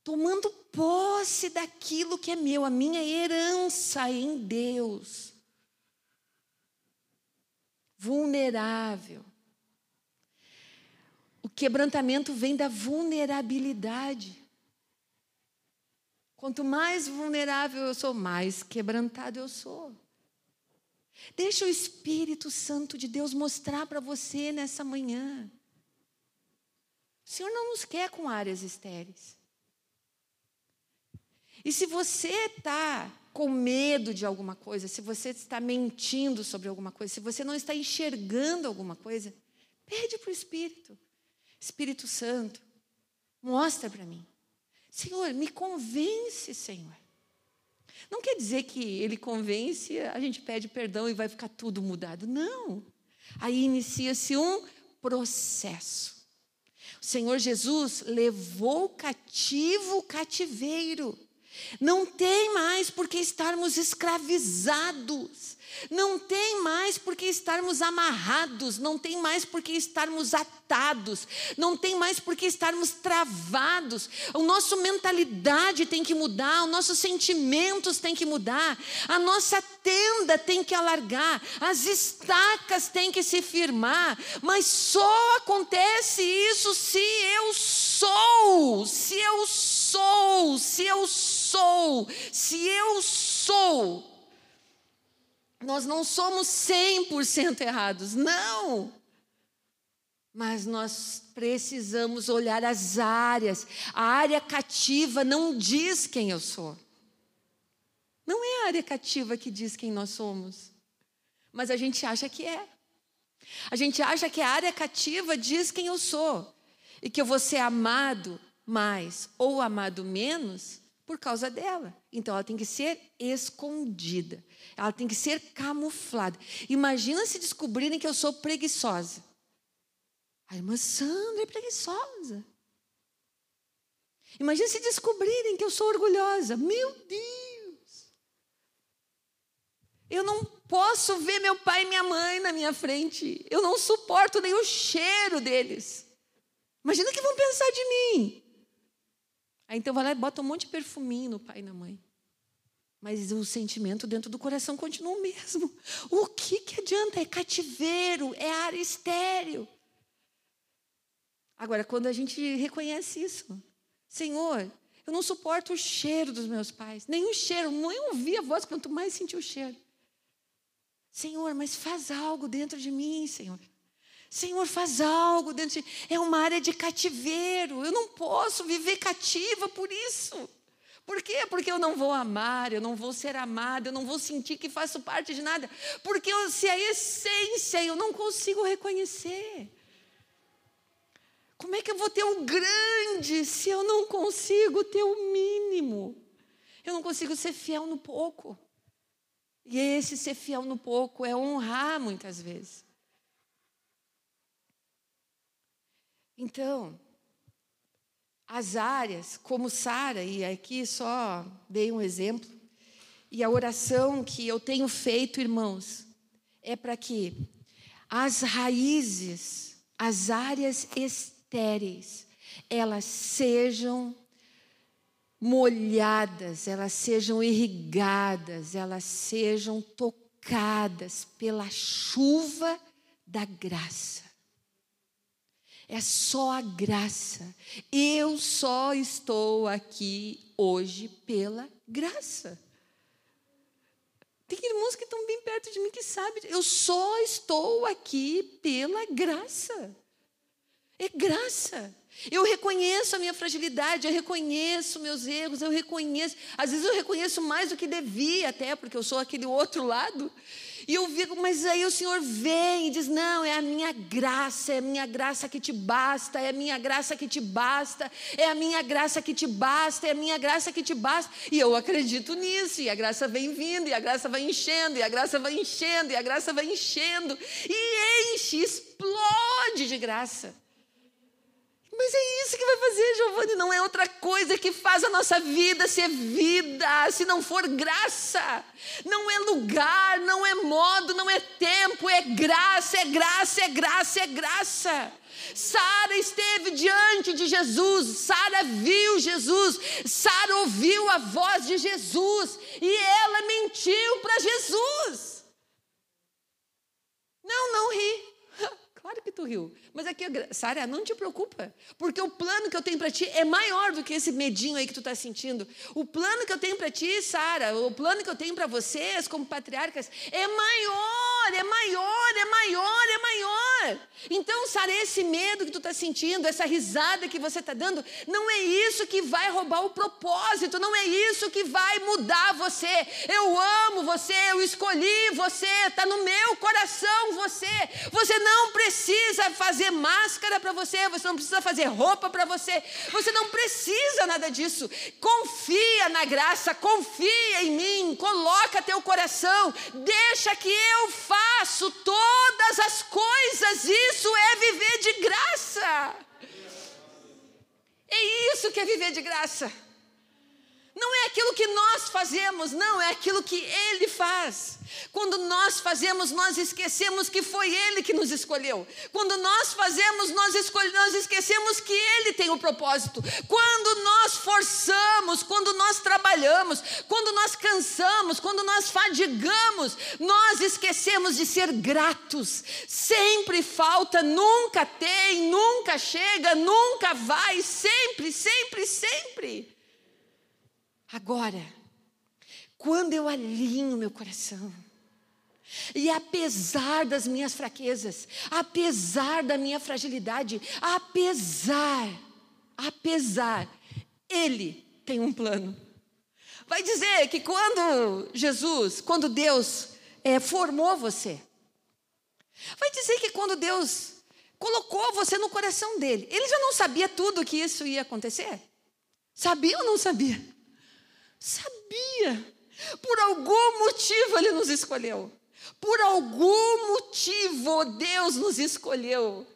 Tomando posse daquilo que é meu, a minha herança em Deus. Vulnerável. O quebrantamento vem da vulnerabilidade. Quanto mais vulnerável eu sou, mais quebrantado eu sou. Deixa o Espírito Santo de Deus mostrar para você nessa manhã. O Senhor não nos quer com áreas estéreis. E se você está com medo de alguma coisa, se você está mentindo sobre alguma coisa, se você não está enxergando alguma coisa, pede para o Espírito. Espírito Santo, mostra para mim. Senhor, me convence, Senhor. Não quer dizer que ele convence, a gente pede perdão e vai ficar tudo mudado. Não. Aí inicia-se um processo. O Senhor Jesus levou cativo o cativeiro. Não tem mais por que estarmos escravizados. Não tem mais por que estarmos amarrados, não tem mais por que estarmos atados, não tem mais por que estarmos travados. A nossa mentalidade tem que mudar, os nossos sentimentos têm que mudar, a nossa tenda tem que alargar, as estacas têm que se firmar, mas só acontece isso se eu sou, se eu sou, se eu sou, se eu sou. Nós não somos 100% errados, não. Mas nós precisamos olhar as áreas. A área cativa não diz quem eu sou. Não é a área cativa que diz quem nós somos. Mas a gente acha que é. A gente acha que a área cativa diz quem eu sou. E que eu vou ser amado mais ou amado menos por causa dela. Então ela tem que ser escondida. Ela tem que ser camuflada. Imagina se descobrirem que eu sou preguiçosa. A irmã Sandra é preguiçosa. Imagina se descobrirem que eu sou orgulhosa. Meu Deus! Eu não posso ver meu pai e minha mãe na minha frente. Eu não suporto nem o cheiro deles. Imagina o que vão pensar de mim. Aí então vai lá e bota um monte de perfuminho no pai e na mãe. Mas o sentimento dentro do coração continua o mesmo. O que, que adianta? É cativeiro, é área estéreo. Agora, quando a gente reconhece isso, Senhor, eu não suporto o cheiro dos meus pais, nem o cheiro, nem ouvir a voz, quanto mais sentir o cheiro. Senhor, mas faz algo dentro de mim, Senhor. Senhor, faz algo dentro de É uma área de cativeiro. Eu não posso viver cativa por isso. Por quê? Porque eu não vou amar, eu não vou ser amada, eu não vou sentir que faço parte de nada. Porque eu, se a essência eu não consigo reconhecer. Como é que eu vou ter o grande se eu não consigo ter o mínimo? Eu não consigo ser fiel no pouco. E esse ser fiel no pouco é honrar muitas vezes. Então, as áreas, como Sara, e aqui só dei um exemplo, e a oração que eu tenho feito, irmãos, é para que as raízes, as áreas estéreis, elas sejam molhadas, elas sejam irrigadas, elas sejam tocadas pela chuva da graça. É só a graça. Eu só estou aqui hoje pela graça. Tem irmãos que estão bem perto de mim que sabem. Eu só estou aqui pela graça. É graça. Eu reconheço a minha fragilidade, eu reconheço meus erros, eu reconheço. Às vezes eu reconheço mais do que devia, até porque eu sou aquele outro lado. E eu vi, mas aí o Senhor vem e diz: Não, é a minha graça, é a minha graça que te basta, é a minha graça que te basta, é a minha graça que te basta, é a minha graça que te basta. E eu acredito nisso, e a graça vem vindo, e a graça vai enchendo, e a graça vai enchendo, e a graça vai enchendo, e enche, explode de graça. Mas é isso que vai fazer, Giovanni, não é outra coisa que faz a nossa vida ser vida, se não for graça. Não é lugar, não é modo, não é tempo, é graça, é graça, é graça, é graça. Sara esteve diante de Jesus, Sara viu Jesus, Sara ouviu a voz de Jesus e ela mentiu para Jesus. Não, não ri. Claro que tu riu. Mas aqui, Sara, não te preocupa. Porque o plano que eu tenho para ti é maior do que esse medinho aí que tu está sentindo. O plano que eu tenho para ti, Sara, o plano que eu tenho para vocês, como patriarcas, é maior, é maior, é maior, é maior. Então, Sara, esse medo que tu está sentindo, essa risada que você está dando, não é isso que vai roubar o propósito, não é isso que vai mudar você. Eu amo você, eu escolhi você, está no meu coração você. Você não precisa precisa fazer máscara para você, você não precisa fazer roupa para você, você não precisa nada disso. Confia na graça, confia em mim, coloca teu coração, deixa que eu faço todas as coisas. Isso é viver de graça. É isso que é viver de graça. Não é aquilo que nós fazemos, não, é aquilo que Ele faz. Quando nós fazemos, nós esquecemos que foi Ele que nos escolheu. Quando nós fazemos, nós, nós esquecemos que Ele tem o propósito. Quando nós forçamos, quando nós trabalhamos, quando nós cansamos, quando nós fadigamos, nós esquecemos de ser gratos. Sempre falta, nunca tem, nunca chega, nunca vai, sempre, sempre, sempre. Agora, quando eu alinho meu coração, e apesar das minhas fraquezas, apesar da minha fragilidade, apesar, apesar, Ele tem um plano. Vai dizer que quando Jesus, quando Deus é, formou você, vai dizer que quando Deus colocou você no coração dele, ele já não sabia tudo que isso ia acontecer? Sabia ou não sabia? Sabia. Por algum motivo ele nos escolheu. Por algum motivo Deus nos escolheu.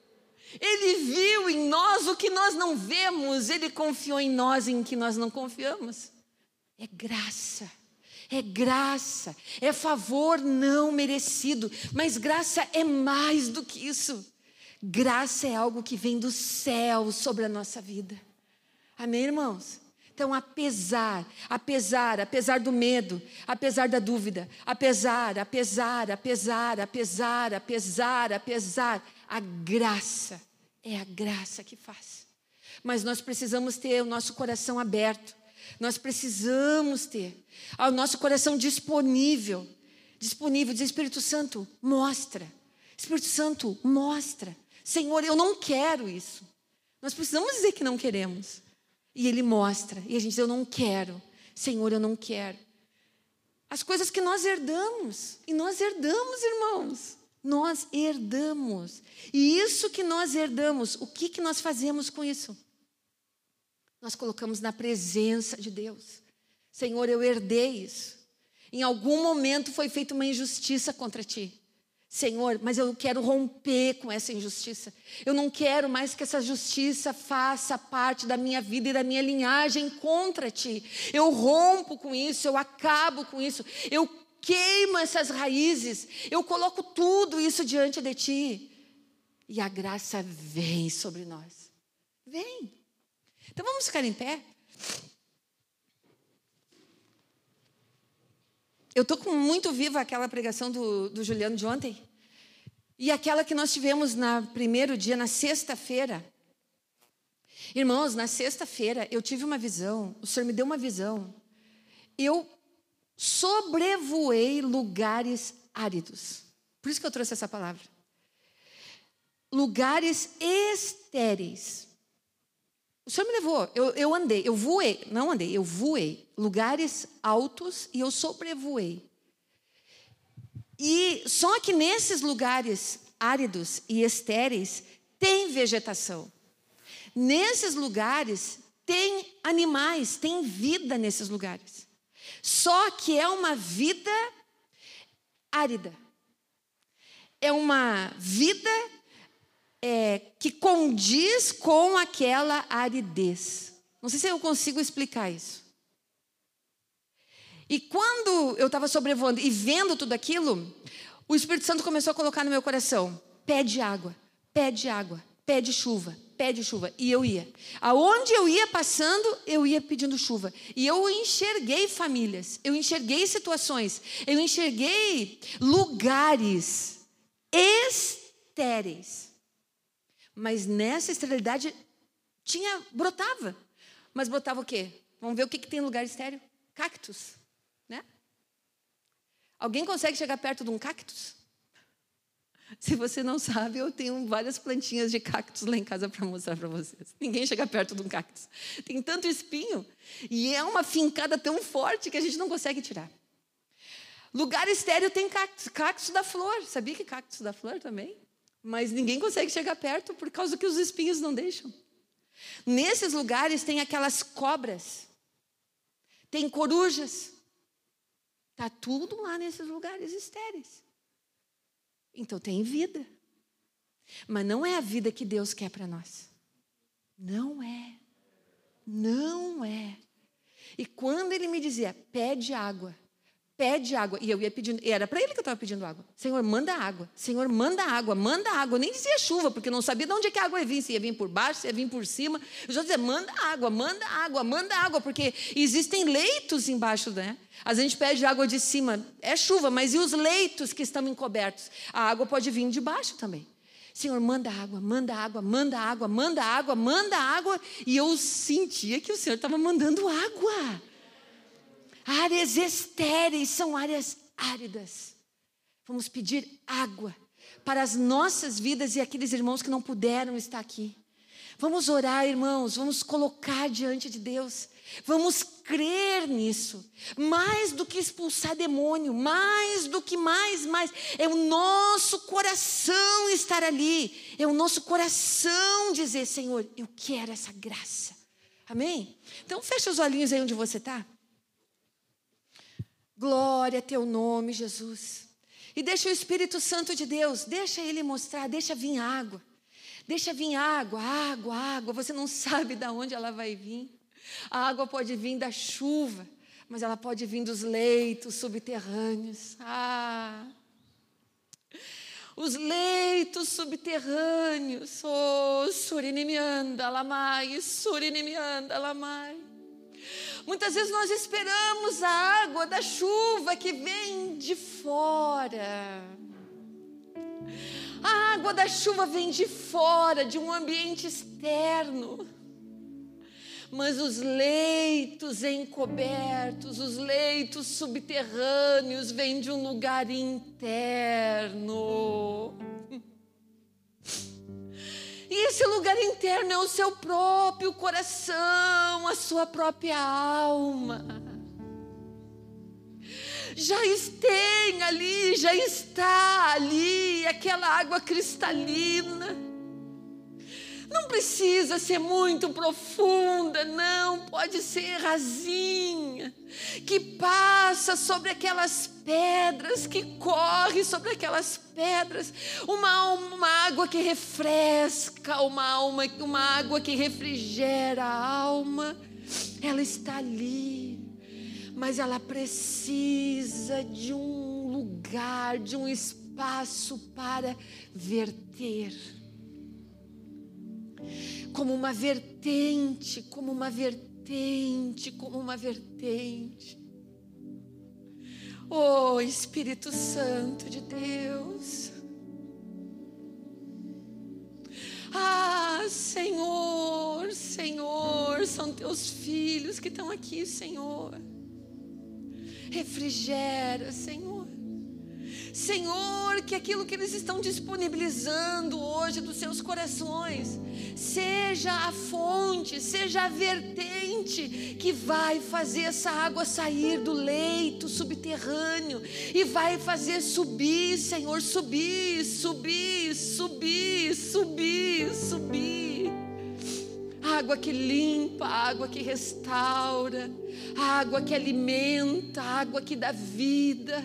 Ele viu em nós o que nós não vemos, ele confiou em nós em que nós não confiamos. É graça. É graça, é favor não merecido, mas graça é mais do que isso. Graça é algo que vem do céu sobre a nossa vida. Amém, irmãos? Então, apesar, apesar, apesar do medo, apesar da dúvida, apesar, apesar, apesar, apesar, apesar, apesar, a graça, é a graça que faz. Mas nós precisamos ter o nosso coração aberto, nós precisamos ter o nosso coração disponível disponível, diz Espírito Santo, mostra. Espírito Santo, mostra. Senhor, eu não quero isso. Nós precisamos dizer que não queremos. E Ele mostra. E a gente diz, eu não quero. Senhor, eu não quero. As coisas que nós herdamos. E nós herdamos, irmãos. Nós herdamos. E isso que nós herdamos, o que, que nós fazemos com isso? Nós colocamos na presença de Deus. Senhor, eu herdei isso. Em algum momento foi feita uma injustiça contra ti. Senhor, mas eu quero romper com essa injustiça. Eu não quero mais que essa justiça faça parte da minha vida e da minha linhagem contra ti. Eu rompo com isso, eu acabo com isso. Eu queimo essas raízes. Eu coloco tudo isso diante de ti. E a graça vem sobre nós. Vem. Então vamos ficar em pé? Eu estou com muito viva aquela pregação do, do Juliano de ontem. E aquela que nós tivemos no primeiro dia, na sexta-feira. Irmãos, na sexta-feira eu tive uma visão, o Senhor me deu uma visão. Eu sobrevoei lugares áridos. Por isso que eu trouxe essa palavra. Lugares estéreis. O Senhor me levou, eu, eu andei, eu voei, não andei, eu voei lugares altos e eu sobrevoei. E só que nesses lugares áridos e estéreis tem vegetação. Nesses lugares tem animais, tem vida nesses lugares. Só que é uma vida árida. É uma vida é, que condiz com aquela aridez. Não sei se eu consigo explicar isso. E quando eu estava sobrevoando e vendo tudo aquilo, o Espírito Santo começou a colocar no meu coração: pede água, pede água, pede chuva, pede chuva. E eu ia. Aonde eu ia passando, eu ia pedindo chuva. E eu enxerguei famílias, eu enxerguei situações, eu enxerguei lugares estéreis. Mas nessa esterilidade tinha brotava. Mas brotava o quê? Vamos ver o que, que tem lugar estéreo? Cactos. Né? Alguém consegue chegar perto de um cactus? Se você não sabe, eu tenho várias plantinhas de cactos lá em casa para mostrar para vocês. Ninguém chega perto de um cactus. Tem tanto espinho e é uma fincada tão forte que a gente não consegue tirar. Lugar estéreo tem cactos, cactus da flor. Sabia que cactus da flor também? Mas ninguém consegue chegar perto por causa que os espinhos não deixam. Nesses lugares tem aquelas cobras, tem corujas, Está tudo lá nesses lugares estéreis. Então tem vida. Mas não é a vida que Deus quer para nós. Não é. Não é. E quando ele me dizia, pede água, pede água. E eu ia pedindo, e era para ele que eu estava pedindo água. Senhor, manda água. Senhor, manda água, manda água. Eu nem dizia chuva, porque não sabia de onde é que a água ia vir, se ia vir por baixo, se ia vir por cima. Eu já dizia, manda água, manda água, manda água, porque existem leitos embaixo, né? Às vezes a gente pede água de cima, é chuva, mas e os leitos que estão encobertos? A água pode vir de baixo também. Senhor, manda água, manda água, manda água, manda água, manda água. E eu sentia que o Senhor estava mandando água. Áreas estéreis são áreas áridas. Vamos pedir água para as nossas vidas e aqueles irmãos que não puderam estar aqui. Vamos orar, irmãos, vamos colocar diante de Deus. Vamos crer nisso. Mais do que expulsar demônio, mais do que mais, mais. É o nosso coração estar ali. É o nosso coração dizer: Senhor, eu quero essa graça. Amém? Então fecha os olhinhos aí onde você está. Glória a teu nome, Jesus. E deixa o Espírito Santo de Deus, deixa ele mostrar, deixa vir água. Deixa vir água, água, água. Você não sabe de onde ela vai vir. A água pode vir da chuva, mas ela pode vir dos leitos subterrâneos. Ah! Os leitos subterrâneos. Oh, surinimianda lamai, surinimianda lamai. Muitas vezes nós esperamos a água da chuva que vem de fora. A água da chuva vem de fora, de um ambiente externo. Mas os leitos encobertos, os leitos subterrâneos vêm de um lugar interno. E esse lugar interno é o seu próprio coração, a sua própria alma. Já tem ali, já está ali aquela água cristalina. Não precisa ser muito profunda, não, pode ser rasinha, que passa sobre aquelas pedras, que corre sobre aquelas pedras, uma, uma água que refresca, uma, alma, uma água que refrigera a alma, ela está ali, mas ela precisa de um lugar, de um espaço para verter como uma vertente, como uma vertente, como uma vertente. Oh Espírito Santo de Deus. Ah, Senhor, Senhor, são teus filhos que estão aqui, Senhor. Refrigera, Senhor. Senhor, que aquilo que eles estão disponibilizando hoje dos seus corações seja a fonte, seja a vertente que vai fazer essa água sair do leito subterrâneo e vai fazer subir, Senhor, subir, subir, subir, subir, subir. Água que limpa, água que restaura, água que alimenta, água que dá vida.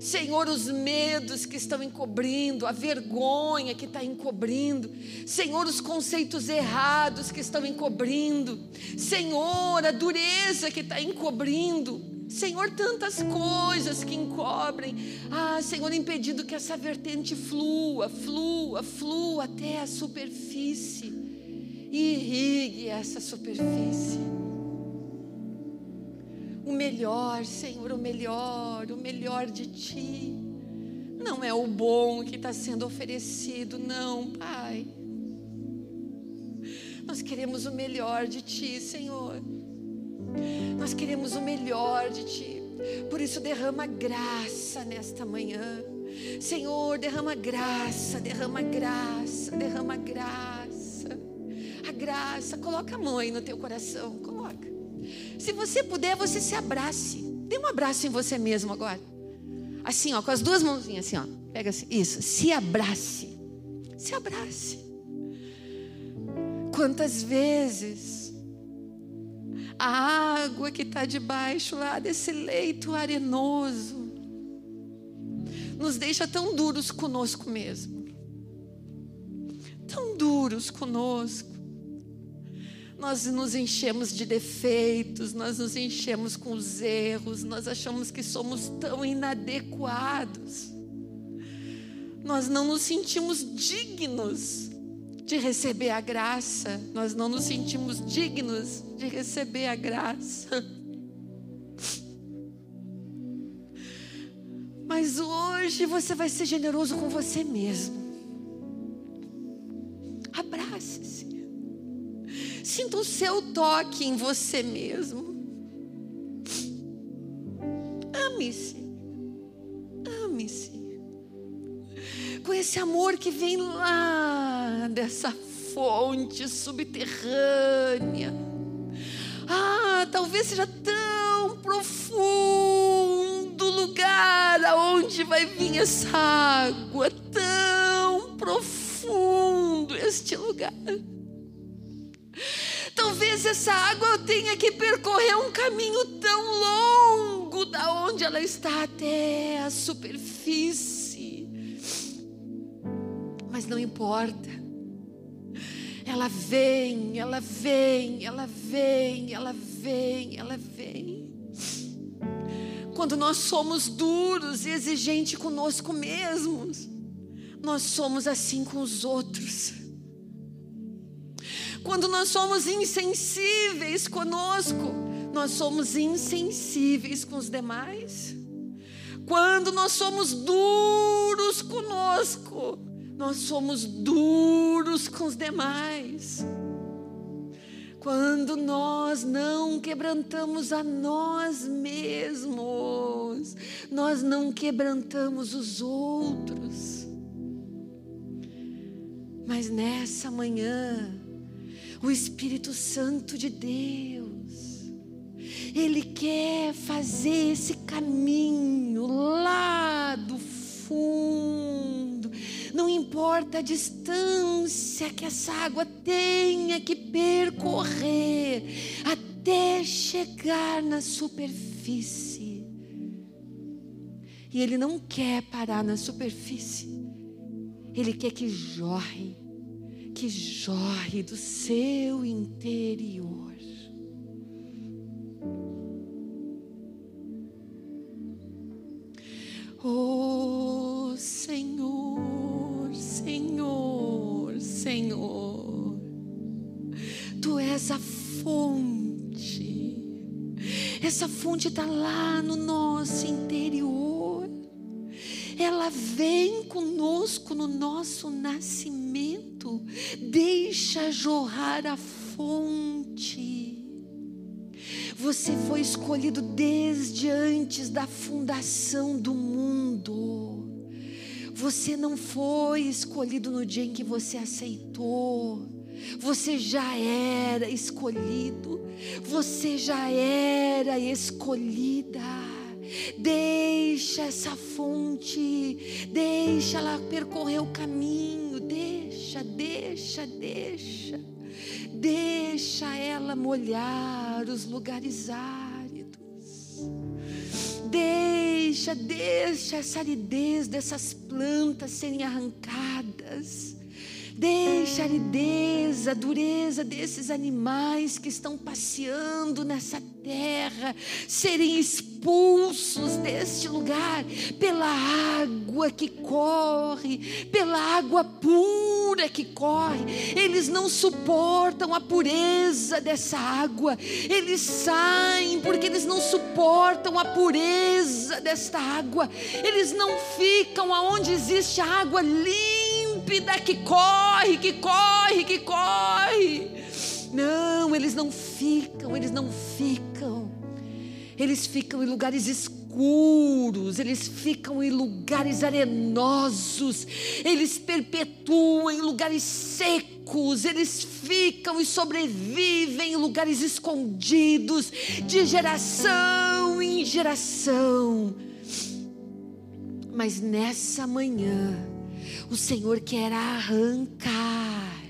Senhor, os medos que estão encobrindo, a vergonha que está encobrindo, Senhor, os conceitos errados que estão encobrindo, Senhor, a dureza que está encobrindo, Senhor, tantas coisas que encobrem, ah, Senhor, impedindo que essa vertente flua, flua, flua até a superfície, irrigue essa superfície o melhor, Senhor, o melhor, o melhor de Ti. Não é o bom que está sendo oferecido, não, Pai. Nós queremos o melhor de Ti, Senhor. Nós queremos o melhor de Ti. Por isso, derrama graça nesta manhã. Senhor, derrama graça, derrama graça, derrama graça. A graça, coloca a aí no teu coração, coloca. Se você puder, você se abrace. Dê um abraço em você mesmo agora. Assim, ó, com as duas mãozinhas assim, ó. Pega assim, isso. Se abrace. Se abrace. Quantas vezes a água que está debaixo lá desse leito arenoso nos deixa tão duros conosco mesmo. Tão duros conosco nós nos enchemos de defeitos, nós nos enchemos com os erros, nós achamos que somos tão inadequados. Nós não nos sentimos dignos de receber a graça, nós não nos sentimos dignos de receber a graça. Mas hoje você vai ser generoso com você mesmo. Sinta o seu toque em você mesmo. Ame-se. Ame-se. Com esse amor que vem lá dessa fonte subterrânea. Ah, talvez seja tão profundo o lugar aonde vai vir essa água, tão profundo este lugar. Talvez essa água tenha que percorrer um caminho tão longo da onde ela está até a superfície. Mas não importa. Ela vem, ela vem, ela vem, ela vem, ela vem. Quando nós somos duros e exigentes conosco mesmos, nós somos assim com os outros. Quando nós somos insensíveis conosco, nós somos insensíveis com os demais, quando nós somos duros conosco, nós somos duros com os demais. Quando nós não quebrantamos a nós mesmos, nós não quebrantamos os outros. Mas nessa manhã, o Espírito Santo de Deus, Ele quer fazer esse caminho lá do fundo, não importa a distância que essa água tenha que percorrer até chegar na superfície. E Ele não quer parar na superfície, Ele quer que jorre que jorre do seu interior. Oh Senhor, Senhor, Senhor, Tu és a fonte, essa fonte está lá no nosso interior, ela vem conosco no nosso nascimento deixa jorrar a fonte. Você foi escolhido desde antes da fundação do mundo. Você não foi escolhido no dia em que você aceitou. Você já era escolhido. Você já era escolhida. Deixa essa fonte, deixa ela percorrer o caminho, deixa, deixa, deixa, deixa ela molhar os lugares áridos. Deixa, deixa essa aridez dessas plantas serem arrancadas. Deixa a aridez, a dureza desses animais que estão passeando nessa terra serem expulsos deste lugar pela água que corre, pela água pura que corre. Eles não suportam a pureza dessa água. Eles saem porque eles não suportam a pureza desta água. Eles não ficam aonde existe água limpa límpida que corre, que corre, que corre. Não, eles não ficam, eles não ficam. Eles ficam em lugares escuros, eles ficam em lugares arenosos, eles perpetuam em lugares secos, eles ficam e sobrevivem em lugares escondidos, de geração em geração. Mas nessa manhã, o Senhor quer arrancar.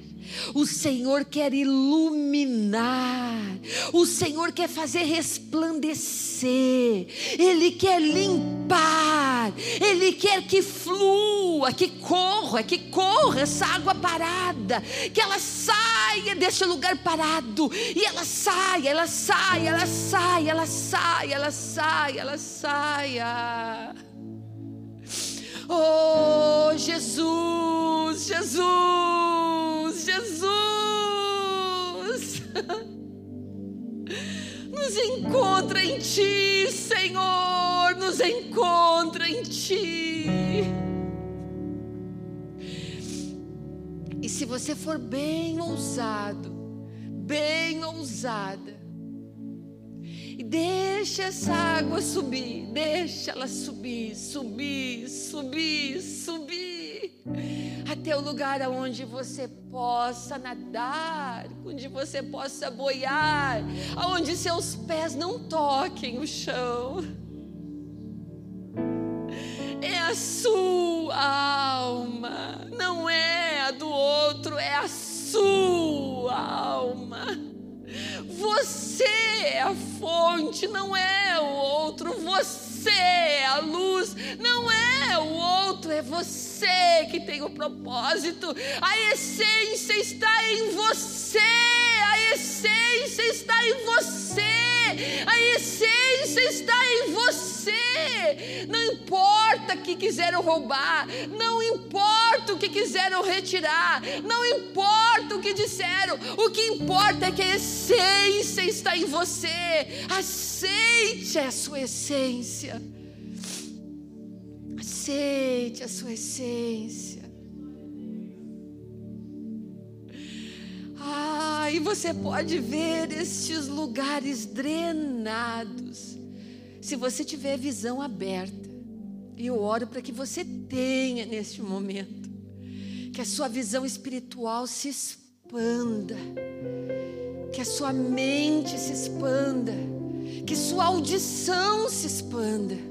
O Senhor quer iluminar, o Senhor quer fazer resplandecer, Ele quer limpar, Ele quer que flua, que corra, que corra essa água parada, que ela saia desse lugar parado, e ela saia, ela saia, ela saia, ela saia, ela saia, ela saia. Oh, Jesus, Jesus, Jesus. Nos encontra em Ti, Senhor, nos encontra em Ti. E se você for bem ousado, bem ousada, e deixa essa água subir, deixa ela subir, subir, subir, subir, até o lugar onde você possa nadar, onde você possa boiar, aonde seus pés não toquem o chão. É a sua alma, não é a do outro, é a sua. Você é a fonte, não é o outro. Você é a luz, não é o outro, é você que tem o propósito. A essência está em você. A essência está em você. A essência está em você. Não importa que quiseram roubar, não importa o que quiseram retirar, não importa o que disseram. O que importa é que a essência está em você. Aceite a sua essência. Aceite a sua essência. Ah, e você pode ver estes lugares drenados. Se você tiver visão aberta, e eu oro para que você tenha neste momento, que a sua visão espiritual se expanda, que a sua mente se expanda, que sua audição se expanda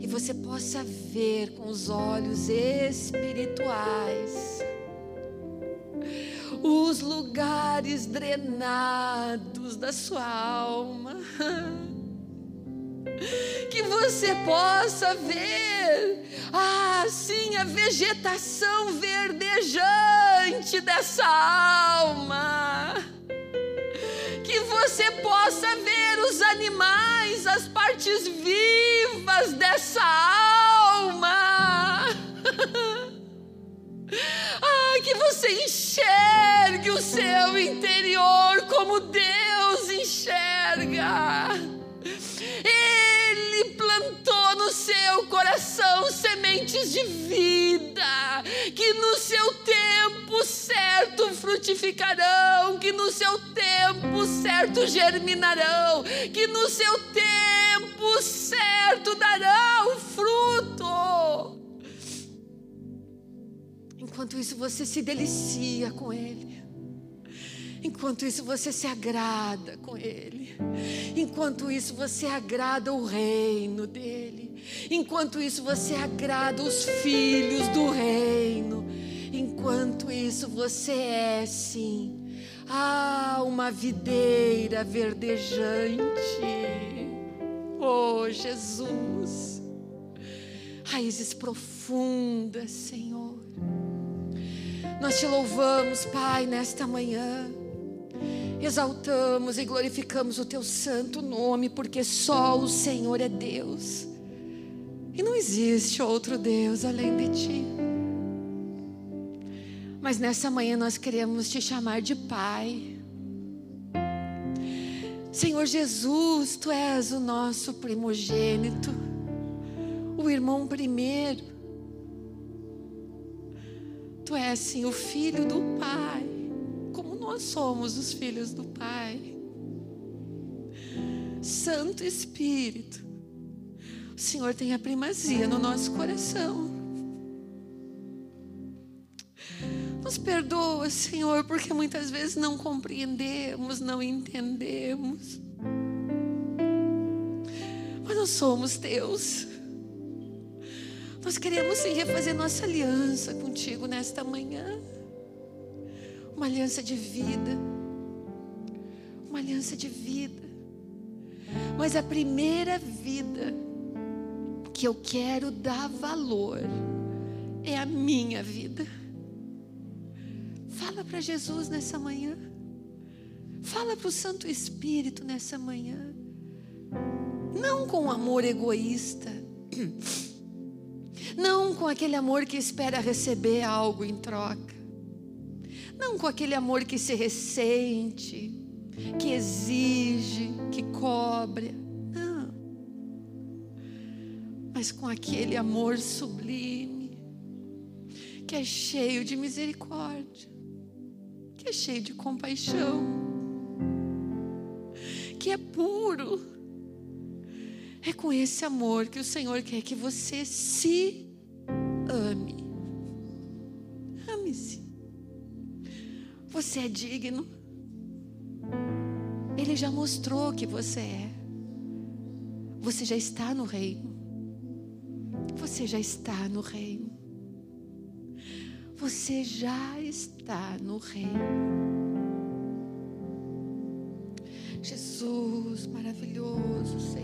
e você possa ver com os olhos espirituais os lugares drenados da sua alma. Que você possa ver, ah, sim, a vegetação verdejante dessa alma. Que você possa ver os animais, as partes vivas dessa alma. Ah, que você enxergue o seu interior como Deus enxerga. Ele plantou no seu coração sementes de vida, que no seu tempo frutificarão, que no seu tempo certo germinarão, que no seu tempo certo darão fruto. Enquanto isso, você se delicia com Ele. Enquanto isso, você se agrada com Ele. Enquanto isso, você agrada o reino dEle. Enquanto isso, você agrada os filhos do reino. Enquanto isso, você é, sim, ah, uma videira verdejante. Oh, Jesus. Raízes profundas, Senhor. Nós te louvamos, Pai, nesta manhã. Exaltamos e glorificamos o teu santo nome, porque só o Senhor é Deus. E não existe outro Deus além de ti. Mas nessa manhã nós queremos te chamar de Pai. Senhor Jesus, tu és o nosso primogênito, o irmão primeiro. Tu és sim o filho do Pai, como nós somos os filhos do Pai. Santo Espírito, o Senhor tem a primazia no nosso coração. Nos perdoa, Senhor, porque muitas vezes não compreendemos, não entendemos. Mas nós somos Deus. Nós queremos sim refazer nossa aliança contigo nesta manhã. Uma aliança de vida. Uma aliança de vida. Mas a primeira vida que eu quero dar valor é a minha vida. Fala para Jesus nessa manhã. Fala para o Santo Espírito nessa manhã. Não com amor egoísta não com aquele amor que espera receber algo em troca. Não com aquele amor que se ressente, que exige, que cobra. Não. Mas com aquele amor sublime, que é cheio de misericórdia, que é cheio de compaixão, que é puro. É com esse amor que o Senhor quer que você se ame. Ame-se. Você é digno. Ele já mostrou que você é. Você já está no reino. Você já está no reino. Você já está no reino. Jesus, maravilhoso Senhor.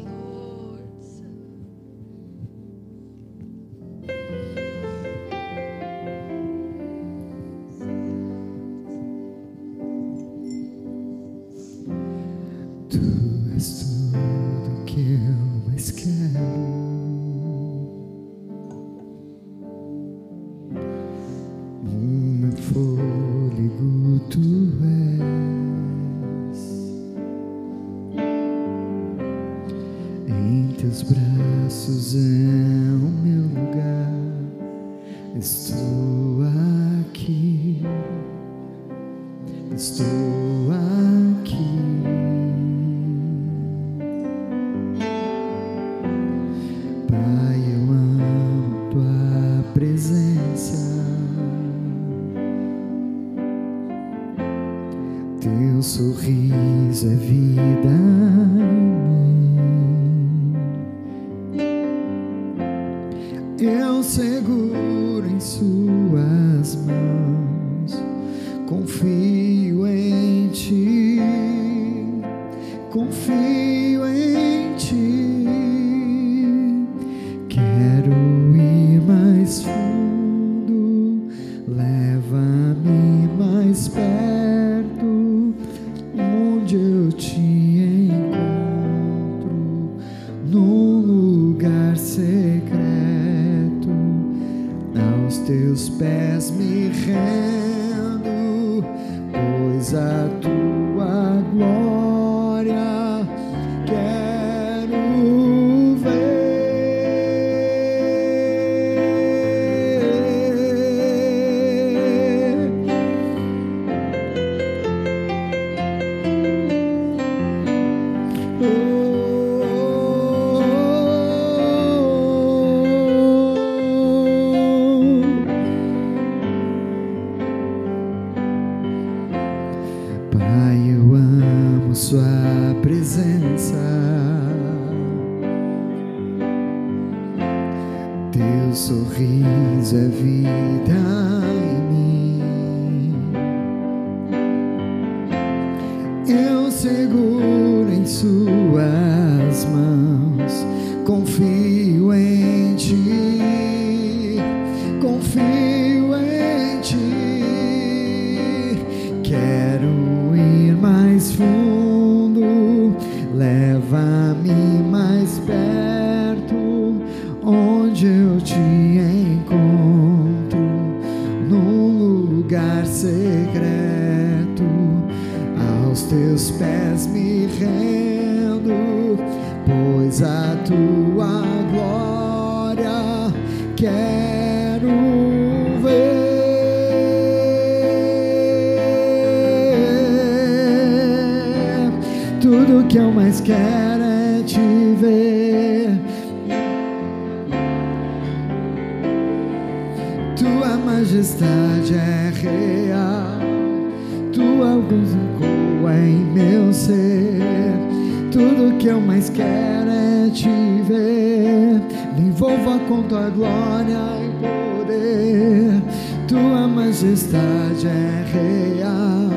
que eu mais quero é te ver. Me envolva com tua glória e poder. Tua majestade é real.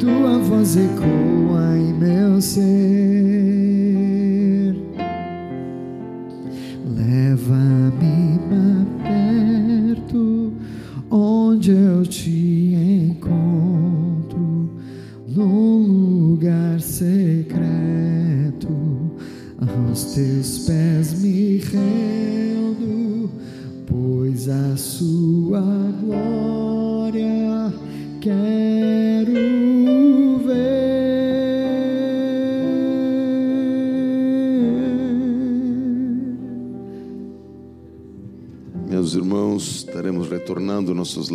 Tua voz ecoa em meu ser.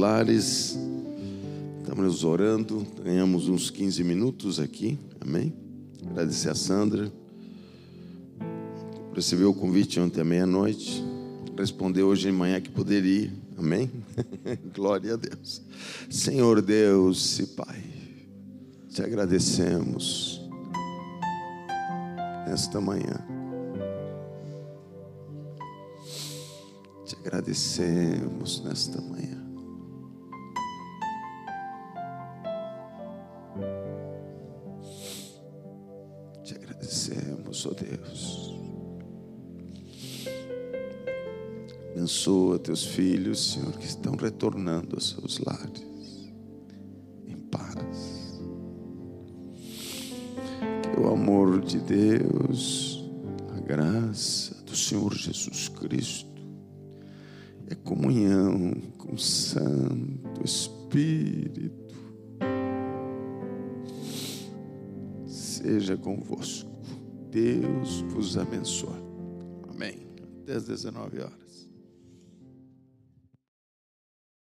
lares. Estamos orando, ganhamos uns 15 minutos aqui, amém? Agradecer a Sandra. Recebeu o convite ontem à meia-noite, respondeu hoje de manhã que poderia, amém? Glória a Deus. Senhor Deus e Pai, te agradecemos nesta manhã. Te agradecemos nesta manhã. abençoa, oh Deus. Abençoa teus filhos, Senhor, que estão retornando aos seus lares em paz. Que o amor de Deus, a graça do Senhor Jesus Cristo, a comunhão com o Santo Espírito seja convosco Deus vos abençoe. Amém. Até às 19 horas.